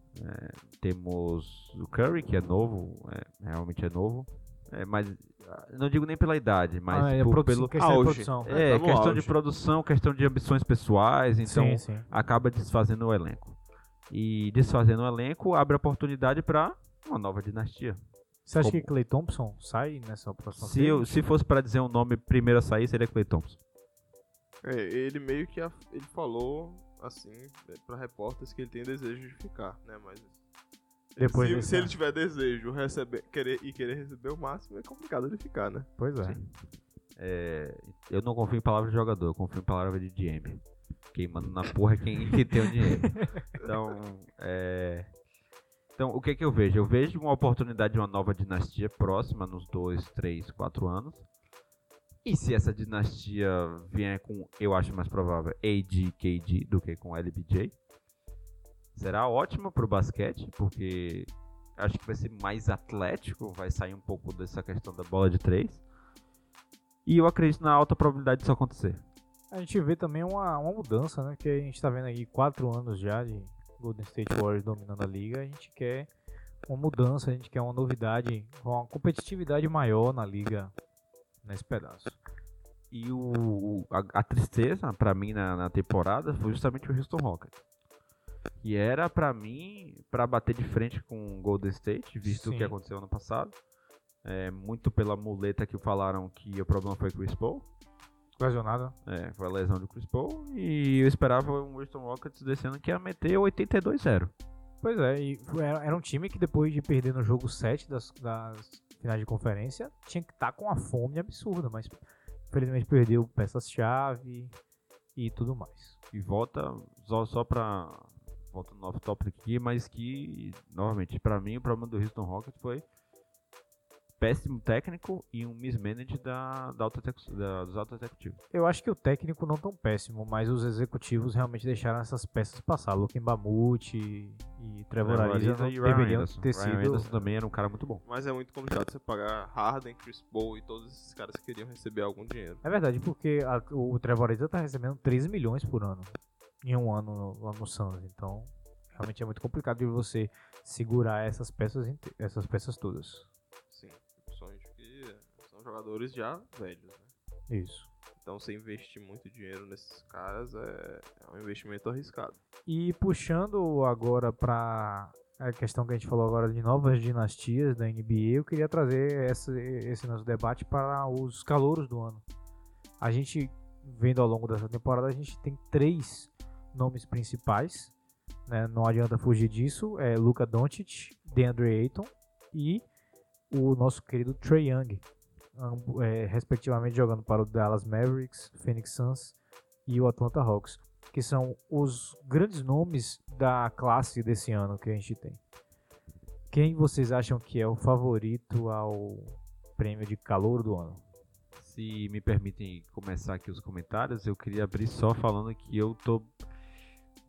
Temos o Curry, que é novo, é, realmente é novo. É, mas ah, não digo nem pela idade, mas ah, é por- produ- pelo. questão de auge. produção. É, no questão de auge. produção, questão de ambições pessoais, então sim, sim. acaba desfazendo o elenco. E desfazendo o elenco abre oportunidade para uma nova dinastia. Você acha Como- que Clay Thompson sai nessa próxima Se, eu, se fosse para dizer um nome primeiro a sair, seria Clay Thompson. é, ele meio que af- ele falou assim é, pra repórteres que ele tem desejo de ficar, né? Mas Depois se, desse se ele tiver desejo receber, querer, e querer receber o máximo, é complicado ele ficar, né? Pois é. É, eu não confio em palavras de jogador, eu confio em palavras de GM. Quem manda na porra é quem, tem o dinheiro. Então, é, então, o que que eu vejo? Eu vejo uma oportunidade de uma nova dinastia próxima nos dois, três, quatro anos. E se essa dinastia vier com, eu acho mais provável, AD, KD do que com LBJ, será ótimo pro basquete, porque acho que vai ser mais atlético, vai sair um pouco dessa questão da bola de três. E eu acredito na alta probabilidade disso acontecer. A gente vê também uma, uma mudança, né? Que a gente tá vendo aí quatro anos já de Golden State Warriors dominando a liga. A gente quer uma mudança, a gente quer uma novidade, uma competitividade maior na liga nesse pedaço. E o, a, a tristeza pra mim na, na temporada foi justamente o Houston Rockets. E era pra mim pra bater de frente com o Golden State, visto o Sim. que aconteceu ano passado. É, muito pela muleta que falaram que o problema foi Chris Paul. Lesionado. É, foi a lesão do Chris Paul. E eu esperava um Houston Rockets desse ano que ia meter 82-0. Pois é, e era, era um time que depois de perder no jogo 7 das, das finais de conferência, tinha que estar com uma fome absurda, mas infelizmente perdeu peças-chave e tudo mais. E volta só, só pra. Volta no novo tópico aqui, mas que, novamente, pra mim o problema do Houston Rockets foi péssimo técnico e um mismanage da, da alta da- dos altos executivos. Eu acho que o técnico não tão péssimo, mas os executivos realmente deixaram essas peças passar. Luke Mbamute e, Trevor Ariza deveriam Anderson. ter Ryan sido... Anderson também era um cara muito bom. Mas é muito complicado você pagar Harden, Chris Paul e todos esses caras que queriam receber algum dinheiro. É verdade, porque a- o Trevor Ariza tá recebendo 13 milhões por ano em um ano no- lá no Suns, então realmente é muito complicado de você segurar essas peças, essas peças todas. Sim, principalmente porque são jogadores já velhos, né? Isso. Então você investir muito dinheiro nesses caras é, é um investimento arriscado. E puxando agora para a questão que a gente falou agora de novas dinastias da NBA, eu queria trazer esse, esse nosso debate para os calouros do ano. A gente, vendo ao longo dessa temporada, a gente tem três nomes principais, né? não adianta fugir disso, é Luka Doncic, DeAndre Ayton e o nosso querido Trey Young, é, respectivamente jogando para o Dallas Mavericks, Phoenix Suns e o Atlanta Hawks que são os grandes nomes da classe desse ano que a gente tem. Quem vocês acham que é o favorito ao prêmio de calor do ano? Se me permitem começar aqui os comentários, eu queria abrir só falando que eu tô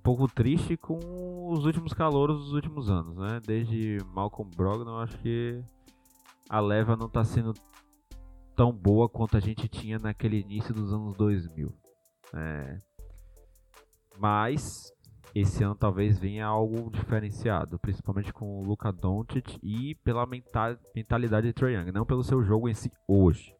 pouco triste com os últimos calouros dos últimos anos, né? Desde Malcolm Brogdon, acho que a leva não tá sendo tão boa quanto a gente tinha naquele início dos anos 2000. É, mas esse ano talvez venha algo diferenciado, principalmente com o Luka Doncic e pela mental, mentalidade de Trae Young, não pelo seu jogo em si hoje.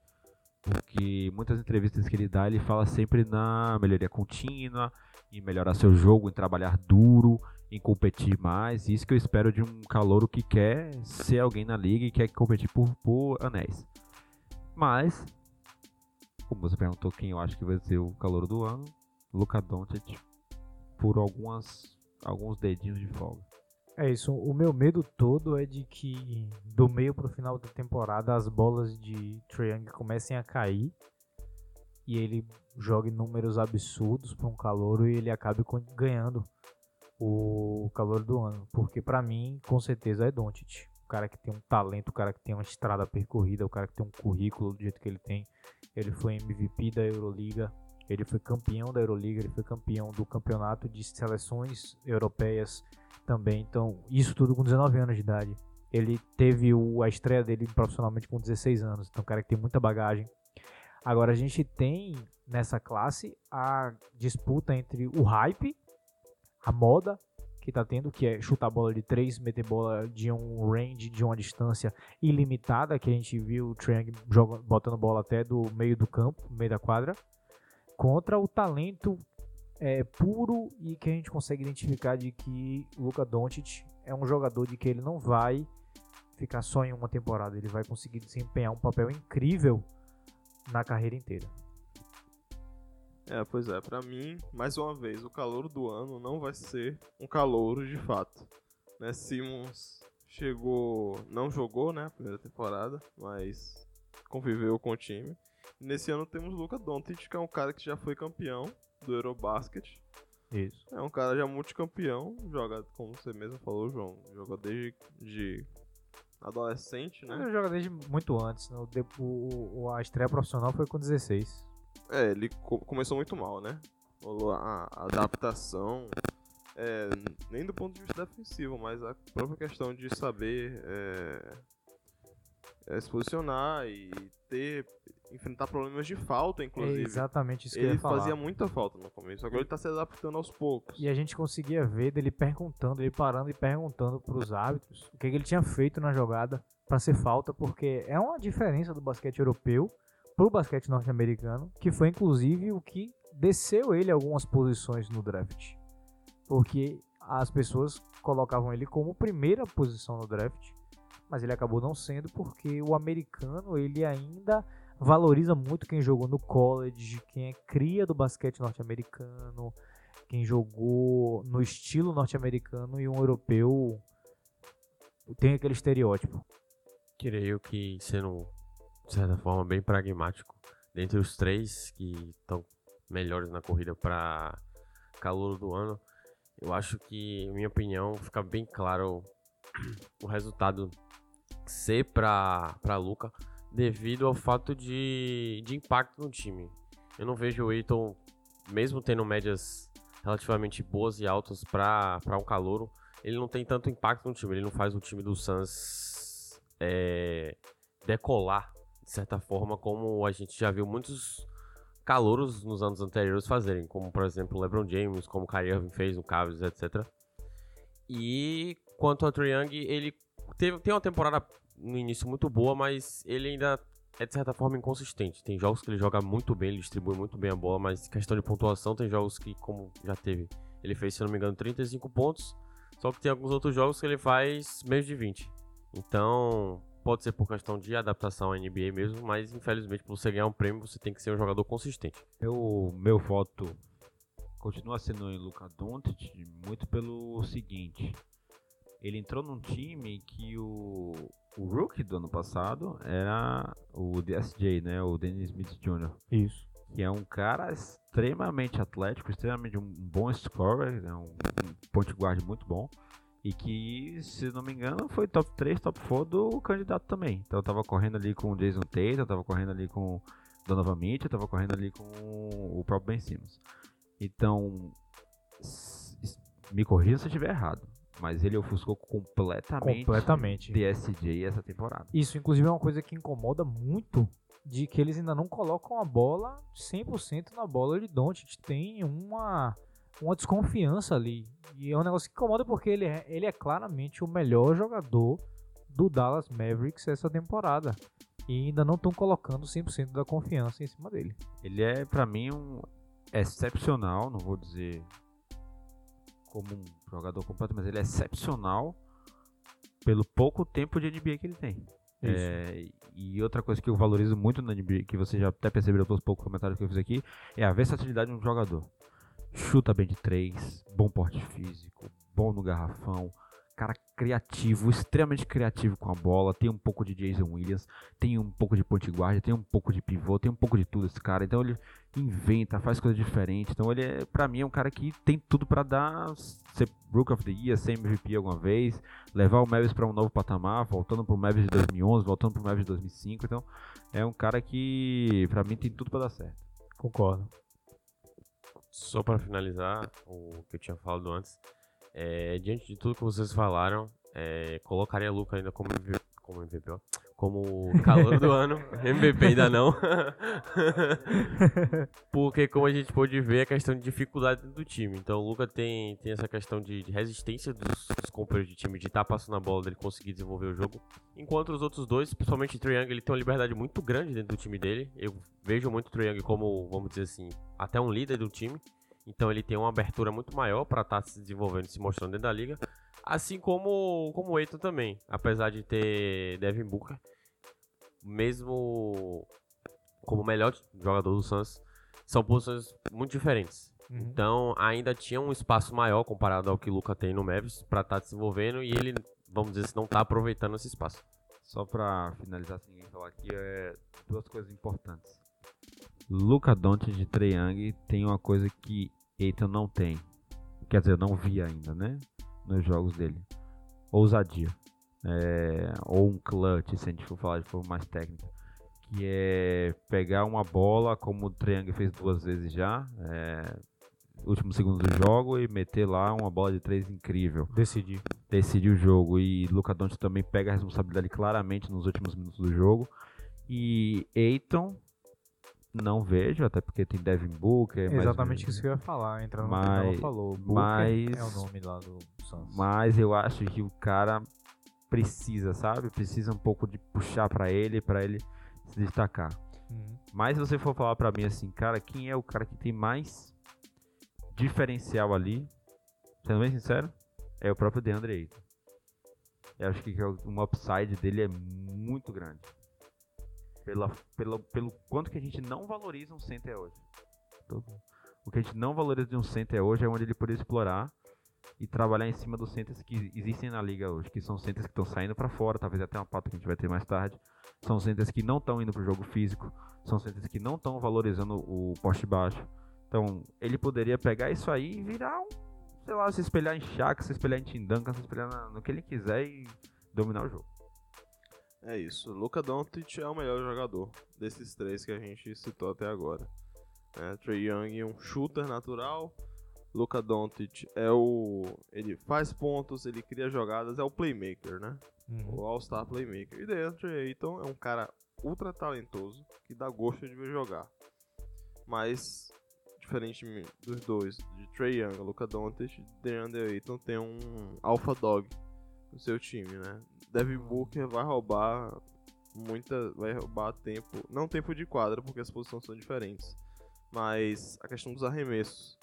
Porque muitas entrevistas que ele dá, ele fala sempre na melhoria contínua, em melhorar seu jogo, em trabalhar duro, em competir mais. Isso que eu espero de um calouro que quer ser alguém na liga e quer competir por, por anéis. Mas, como você perguntou quem eu acho que vai ser o calouro do ano, Luka Doncic por algumas alguns dedinhos de folga. É isso. O meu medo todo é de que do meio pro final da temporada as bolas de Young comecem a cair e ele jogue números absurdos para um calouro e ele acabe ganhando o calor do ano, porque pra mim com certeza é Doncic, o cara que tem um talento, o cara que tem uma estrada percorrida, o cara que tem um currículo do jeito que ele tem. Ele foi MVP da Euroliga, ele foi campeão da Euroliga, ele foi campeão do campeonato de seleções europeias também. Então, isso tudo com 19 anos de idade. Ele teve o- a estreia dele profissionalmente com 16 anos. Então, um cara que tem muita bagagem. Agora, a gente tem nessa classe a disputa entre o hype, a moda que tá tendo, que é chutar bola de 3, meter bola de um range, de uma distância ilimitada, que a gente viu o Trang joga, botando bola até do meio do campo, meio da quadra, contra o talento é, puro e que a gente consegue identificar de que o Luka Doncic é um jogador de que ele não vai ficar só em uma temporada, ele vai conseguir desempenhar um papel incrível na carreira inteira. É, pois é, pra mim, mais uma vez, o calor do ano não vai ser um calouro de fato. Né, Simmons chegou, não jogou, né, a primeira temporada, mas conviveu com o time. Nesse ano temos Luca Doncic, que é um cara que já foi campeão do Eurobasket. Isso. É um cara já multicampeão, joga, como você mesmo falou, João, joga desde de adolescente, né? Ele joga desde muito antes. né? O, a estreia profissional foi com 16. É, ele co- começou muito mal, né? A, adaptação, é, nem do ponto de vista defensivo, mas a própria questão de saber é, é, se posicionar e ter, enfrentar problemas de falta, É inclusive. exatamente isso que ele fazia muita falta no começo, agora ele tá se adaptando aos poucos. E a gente conseguia ver dele perguntando, ele parando e perguntando pros árbitros o que, que ele tinha feito na jogada pra ser falta, porque é uma diferença do basquete europeu pro basquete norte-americano, que foi inclusive o que desceu ele algumas posições no draft. Porque as pessoas colocavam ele como primeira posição no draft, mas ele acabou não sendo porque o americano ele ainda valoriza muito quem jogou no college, quem é cria do basquete norte-americano, quem jogou no estilo norte-americano e um europeu tem aquele estereótipo. Creio que sendo, de certa forma, bem pragmático, dentre os três que estão melhores na corrida para calor do ano, eu acho que, minha opinião, fica bem claro o resultado ser para Luca devido ao fato de, de impacto no time. Eu não vejo o Eiton, mesmo tendo médias relativamente boas e altas para um calouro, ele não tem tanto impacto no time. Ele não faz o time do Suns é, decolar, de certa forma, como a gente já viu muitos calouros nos anos anteriores fazerem, como por exemplo o LeBron James, como o Kyrie Irving fez no Cavs, etc. E quanto ao Trae Young, ele teve, tem uma temporada no início muito boa, mas ele ainda é de certa forma inconsistente. Tem jogos que ele joga muito bem, ele distribui muito bem a bola, mas questão de pontuação, tem jogos que, como já teve, ele fez, se não me engano, 35 pontos, só que tem alguns outros jogos que ele faz menos de 20. Então, pode ser por questão de adaptação à NBA mesmo, mas infelizmente, para você ganhar um prêmio, você tem que ser um jogador consistente. Meu, meu voto continua sendo em Luka Doncic muito pelo seguinte. Ele entrou num time que o, o rookie do ano passado era o DSJ, né? O Dennis Smith Jr. Isso. Que é um cara extremamente atlético, extremamente um bom scorer, né, um, um point guard muito bom. E que, se não me engano, foi top 3, top 4 do candidato também. Então eu tava correndo ali com o Jason Tate, eu tava correndo ali com o Donovan Mitchell, eu tava correndo ali com o próprio Ben Simmons. Então, me corrija se eu estiver errado. Mas ele ofuscou completamente, Completamente. DSJ essa temporada. Isso, inclusive, é uma coisa que incomoda muito de que eles ainda não colocam a bola 100% na bola de Doncic. Tem uma uma desconfiança ali. E é um negócio que incomoda porque ele é, ele é claramente o melhor jogador do Dallas Mavericks essa temporada. E ainda não estão colocando 100% da confiança em cima dele. Ele é, pra mim, um excepcional, não vou dizer como um jogador completo, mas ele é excepcional pelo pouco tempo de NBA que ele tem. É, e outra coisa que eu valorizo muito na NBA, que você já até percebeu pelos poucos comentários que eu fiz aqui, é a versatilidade de um jogador. Chuta bem de três, bom porte físico, bom no garrafão, cara criativo, extremamente criativo com a bola, tem um pouco de Jason Williams, tem um pouco de point guard, tem um pouco de pivô, tem um pouco de tudo esse cara. Então ele inventa, faz coisas diferentes. Então ele é, para mim é um cara que tem tudo para dar ser Rook of the Year, ser MVP alguma vez, levar o Mavis para um novo patamar, voltando pro Mavis de 2011, voltando pro Mavis de 2005. Então é um cara que para mim tem tudo para dar certo. Concordo. Só para finalizar o que eu tinha falado antes, é, diante de tudo que vocês falaram, é, colocaria Luca ainda como MVP, como, MVP, ó, como calor do ano. MVP ainda não. Porque, como a gente pôde ver, é questão de dificuldade do time. Então, o Luca tem, tem essa questão de, de resistência dos, dos companheiros de time, de estar tá passando a bola, dele conseguir desenvolver o jogo. Enquanto os outros dois, principalmente o Young, ele tem uma liberdade muito grande dentro do time dele. Eu vejo muito o Young como, vamos dizer assim, até um líder do time. Então ele tem uma abertura muito maior para estar tá se desenvolvendo e se mostrando dentro da liga. Assim como, como o Eiton também. Apesar de ter Devin Booker, mesmo como melhor jogador do Suns, são posições muito diferentes. Uhum. Então ainda tinha um espaço maior comparado ao que o Luca tem no Mavis para estar tá desenvolvendo e ele, vamos dizer assim, não está aproveitando esse espaço. Só para finalizar, sem ninguém falar aqui, é duas coisas importantes. Luca Doncic de Trae Young tem uma coisa que Eitan não tem. Quer dizer, eu não vi ainda, né? Nos jogos dele. Ousadia. É, ou um clutch, se a gente for falar de forma mais técnica. Que é pegar uma bola, como o Triangle fez duas vezes já. É, último segundo do jogo e meter lá uma bola de três incrível. Decidir. Decidir o jogo. E Luca Doncic também pega a responsabilidade claramente nos últimos minutos do jogo. E Eiton não vejo, até porque tem Devin Booker. Exatamente isso que eu ia falar, entrando mas, no que ela falou. Booker mas, é o nome lá do Suns. Mas eu acho que o cara precisa, sabe? Precisa um pouco de puxar para ele, para ele se destacar. Uhum. Mas se você for falar para mim assim, cara, quem é o cara que tem mais diferencial ali? Sendo bem sincero, é o próprio DeAndre Ayton. Eu acho que o upside dele é muito grande pela, pela, pelo quanto que a gente não valoriza um center hoje. O que a gente não valoriza de um center hoje é onde ele poderia explorar e trabalhar em cima dos centers que existem na liga hoje, que são centers que estão saindo para fora, talvez até uma pauta que a gente vai ter mais tarde. São centers que não estão indo para o jogo físico, são centers que não estão valorizando o poste baixo. Então, ele poderia pegar isso aí e virar um, sei lá, se espelhar em Shaq, se espelhar em Tim Duncan, se espelhar no que ele quiser e dominar o jogo. É isso. Luca Doncic é o melhor jogador desses três que a gente citou até agora. É, Trey Young um shooter natural. Luca Doncic é o ele faz pontos, ele cria jogadas, é o playmaker, né? Uhum. O All-Star playmaker. E DeAndre Ayton é um cara ultra talentoso que dá gosto de ver jogar. Mas diferente dos dois, de Trey Young, Luca Doncic, DeAndre Ayton tem um alpha dog no seu time, né? Devin Booker vai roubar muita. Vai roubar tempo. Não tempo de quadra, porque as posições são diferentes. Mas a questão dos arremessos.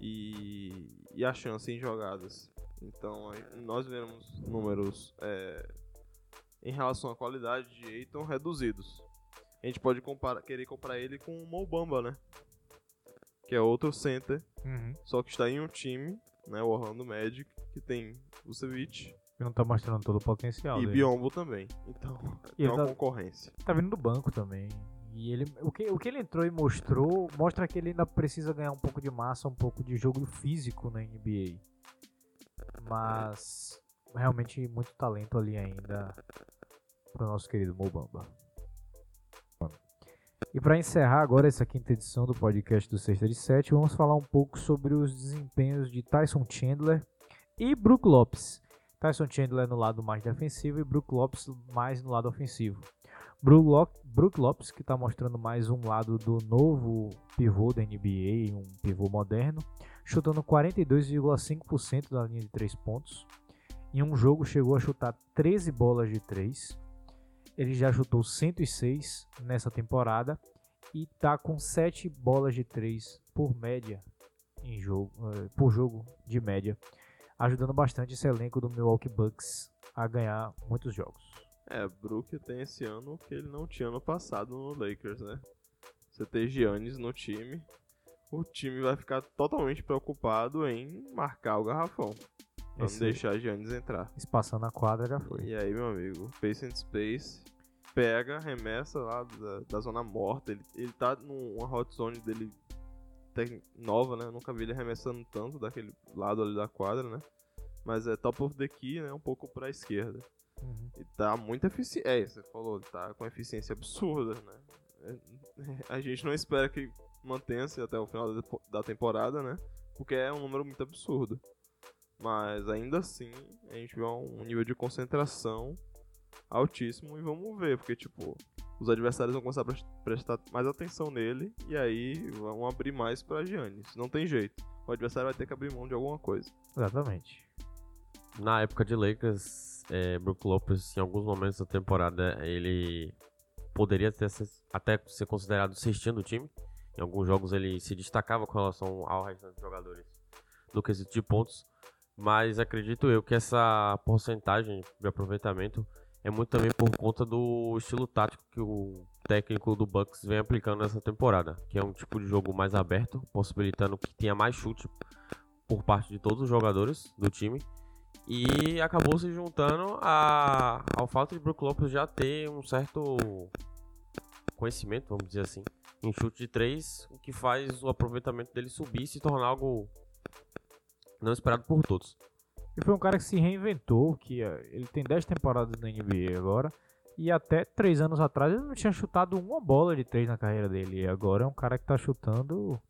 E, e a chance em jogadas. Então nós vemos números é, em relação à qualidade de Eiton reduzidos. A gente pode comparar, querer comparar ele com o Mobamba, né? Que é outro center, uhum. só que está em um time, né? O Orlando Magic, que tem Vucevic, não tá mostrando todo o potencial. E dele. Biombo também. Então, e é uma tá, concorrência. Tá vindo do banco também. E ele, o, que, o que ele entrou e mostrou, mostra que ele ainda precisa ganhar um pouco de massa, um pouco de jogo físico na NBA. Mas realmente muito talento ali ainda pro nosso querido Mobamba. E para encerrar agora essa quinta edição do podcast do Sexta de Sete, vamos falar um pouco sobre os desempenhos de Tyson Chandler e Brook Lopes. Tyson Chandler no lado mais defensivo e Brook Lopes mais no lado ofensivo. Brook Lopes que está mostrando mais um lado do novo pivô da NBA, um pivô moderno. chutando 42,5% da linha de 3 pontos. Em um jogo chegou a chutar 13 bolas de 3. Ele já chutou 106 nessa temporada e tá com 7 bolas de 3 por média em jogo, uh, por jogo de média, ajudando bastante esse elenco do Milwaukee Bucks a ganhar muitos jogos. É, Brook tem esse ano que ele não tinha ano passado no Lakers, né? Você tem Giannis no time, o time vai ficar totalmente preocupado em marcar o garrafão. Pra Esse- não deixar Giannis entrar. Espaçando na quadra já foi. E aí, meu amigo, Pace and Space pega, remessa lá da, da zona morta. Ele, ele tá numa hot zone dele nova, né? Eu nunca vi ele arremessando tanto daquele lado ali da quadra, né? Mas é top of the key, né? Um pouco pra esquerda. Uhum. E tá muito eficiente. É, você falou, tá com eficiência absurda, né? É- A gente não espera que mantenha-se até o final da temporada, né? Porque é um número muito absurdo. Mas ainda assim, a gente vê um nível de concentração altíssimo e vamos ver, porque tipo, os adversários vão começar a pres- prestar mais atenção nele e aí vão abrir mais pra Giannis. Não tem jeito. O adversário vai ter que abrir mão de alguma coisa. Exatamente. Na época de Lakers, é, Brook Lopez, em alguns momentos da temporada, ele poderia ter, até ser considerado o cestinho do time. Em alguns jogos ele se destacava com relação ao restante dos jogadores no quesito de pontos. Mas acredito eu que essa porcentagem de aproveitamento é muito também por conta do estilo tático que o técnico do Bucks vem aplicando nessa temporada, que é um tipo de jogo mais aberto, possibilitando que tenha mais chute por parte de todos os jogadores do time. E acabou se juntando a, ao fato de Brook Lopez já ter um certo conhecimento, vamos dizer assim, em chute de 3, o que faz o aproveitamento dele subir e se tornar algo não esperado por todos. E foi um cara que se reinventou, que eh, ele tem 10 temporadas na NBA agora. E até 3 anos atrás ele não tinha chutado uma bola de 3 na carreira dele. E agora é um cara que tá chutando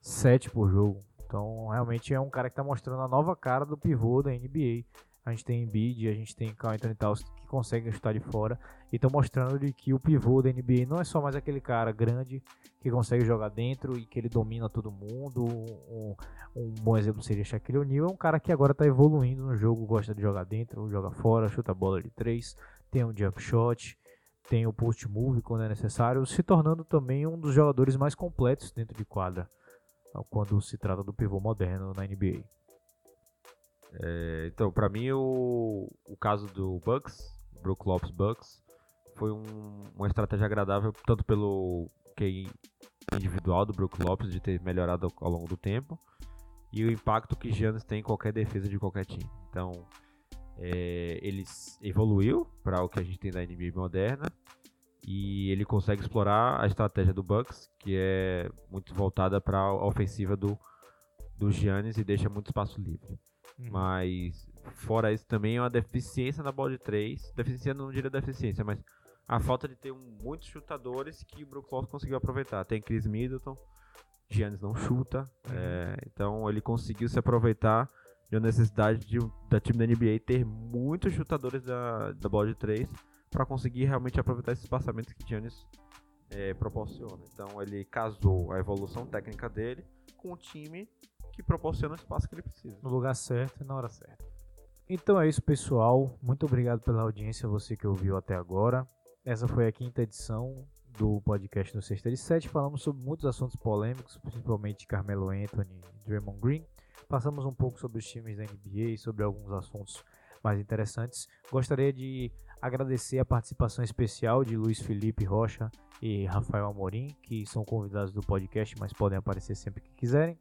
7 por jogo. Então realmente é um cara que tá mostrando a nova cara do pivô da NBA. A gente tem Embiid, a gente tem Carl Anthony Towns que conseguem chutar de fora. E estão mostrando de que o pivô da NBA não é só mais aquele cara grande que consegue jogar dentro e que ele domina todo mundo. Um, um bom exemplo seria Shaquille O'Neal, é um cara que agora está evoluindo no jogo, gosta de jogar dentro, joga fora, chuta a bola de três, tem um jump shot, tem o post move quando é necessário, se tornando também um dos jogadores mais completos dentro de quadra quando se trata do pivô moderno na NBA. É, então, pra mim, o, o caso do Bucks, Brook Lopes Bucks, foi um- uma estratégia agradável, tanto pelo QI individual do Brook Lopes, de ter melhorado ao, ao longo do tempo, e o impacto que Giannis tem em qualquer defesa de qualquer time. Então, é, ele evoluiu para o que a gente tem da NBA moderna, e ele consegue explorar a estratégia do Bucks, que é muito voltada para a ofensiva do, do Giannis e deixa muito espaço livre. Mas fora isso também é uma deficiência na bola de 3. Deficiência não diria deficiência, mas a falta de ter muitos chutadores que o Brook Lopes conseguiu aproveitar. Tem Chris Middleton, Giannis não chuta, é, então ele conseguiu se aproveitar de uma necessidade de, da time da NBA ter muitos chutadores da, da bola de 3 para conseguir realmente aproveitar esses espaçamentos que Giannis é, proporciona. Então ele casou a evolução técnica dele com o time que proporciona o espaço que ele precisa. no lugar certo e na hora certa. Então é isso, pessoal. Muito obrigado pela audiência, você que ouviu até agora. Essa foi a quinta edição do podcast do Sexta de Sete. Falamos sobre muitos assuntos polêmicos, principalmente Carmelo Anthony e Draymond Green. Passamos um pouco sobre os times da NBA e sobre alguns assuntos mais interessantes. Gostaria de agradecer a participação especial de Luiz Felipe Rocha e Rafael Amorim, que são convidados do podcast, mas podem aparecer sempre que quiserem.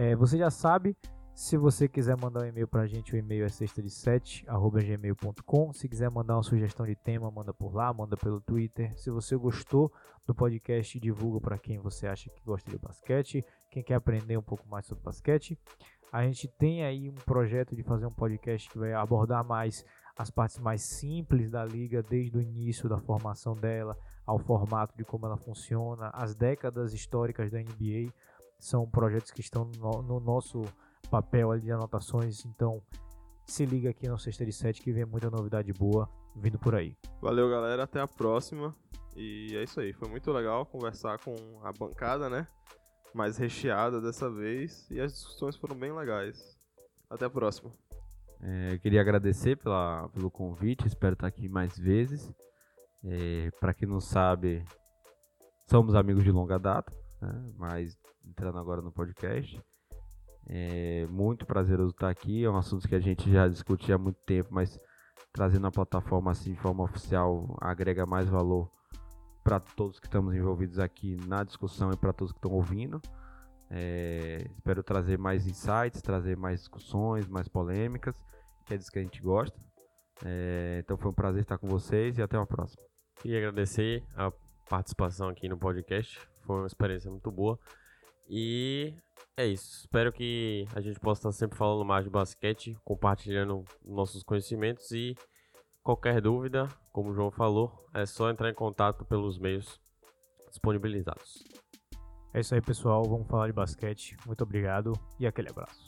É, você já sabe, se você quiser mandar um e-mail pra gente, o e-mail é sexta de 7, gmail.com. Se quiser mandar uma sugestão de tema, manda por lá, manda pelo Twitter. Se você gostou do podcast, divulga para quem você acha que gosta de basquete, quem quer aprender um pouco mais sobre basquete. A gente tem aí um projeto de fazer um podcast que vai abordar mais as partes mais simples da liga, desde o início da formação dela, ao formato de como ela funciona, as décadas históricas da NBA são projetos que estão no, no nosso papel ali de anotações, então se liga aqui no Sexta de Sete que vem muita novidade boa vindo por aí. Valeu, galera. Até a próxima. E é isso aí. Foi muito legal conversar com a bancada, né? mais recheada dessa vez e as discussões foram bem legais. Até a próxima. É, eu queria agradecer pela, pelo convite, espero estar aqui mais vezes. É, para quem não sabe, somos amigos de longa data, né? mas entrando agora no podcast. É muito prazeroso estar aqui, é um assunto que a gente já discutia há muito tempo, mas trazendo a plataforma assim de forma oficial agrega mais valor para todos que estamos envolvidos aqui na discussão e para todos que estão ouvindo. É, espero trazer mais insights, trazer mais discussões, mais polêmicas, que é disso que a gente gosta. É, então foi um prazer estar com vocês e até uma próxima. Queria agradecer a participação aqui no podcast. Foi uma experiência muito boa. E é isso. Espero que a gente possa estar sempre falando mais de basquete, compartilhando nossos conhecimentos e qualquer dúvida, como o João falou, é só entrar em contato pelos meios disponibilizados. É isso aí, pessoal. Vamos falar de basquete. Muito obrigado e aquele abraço.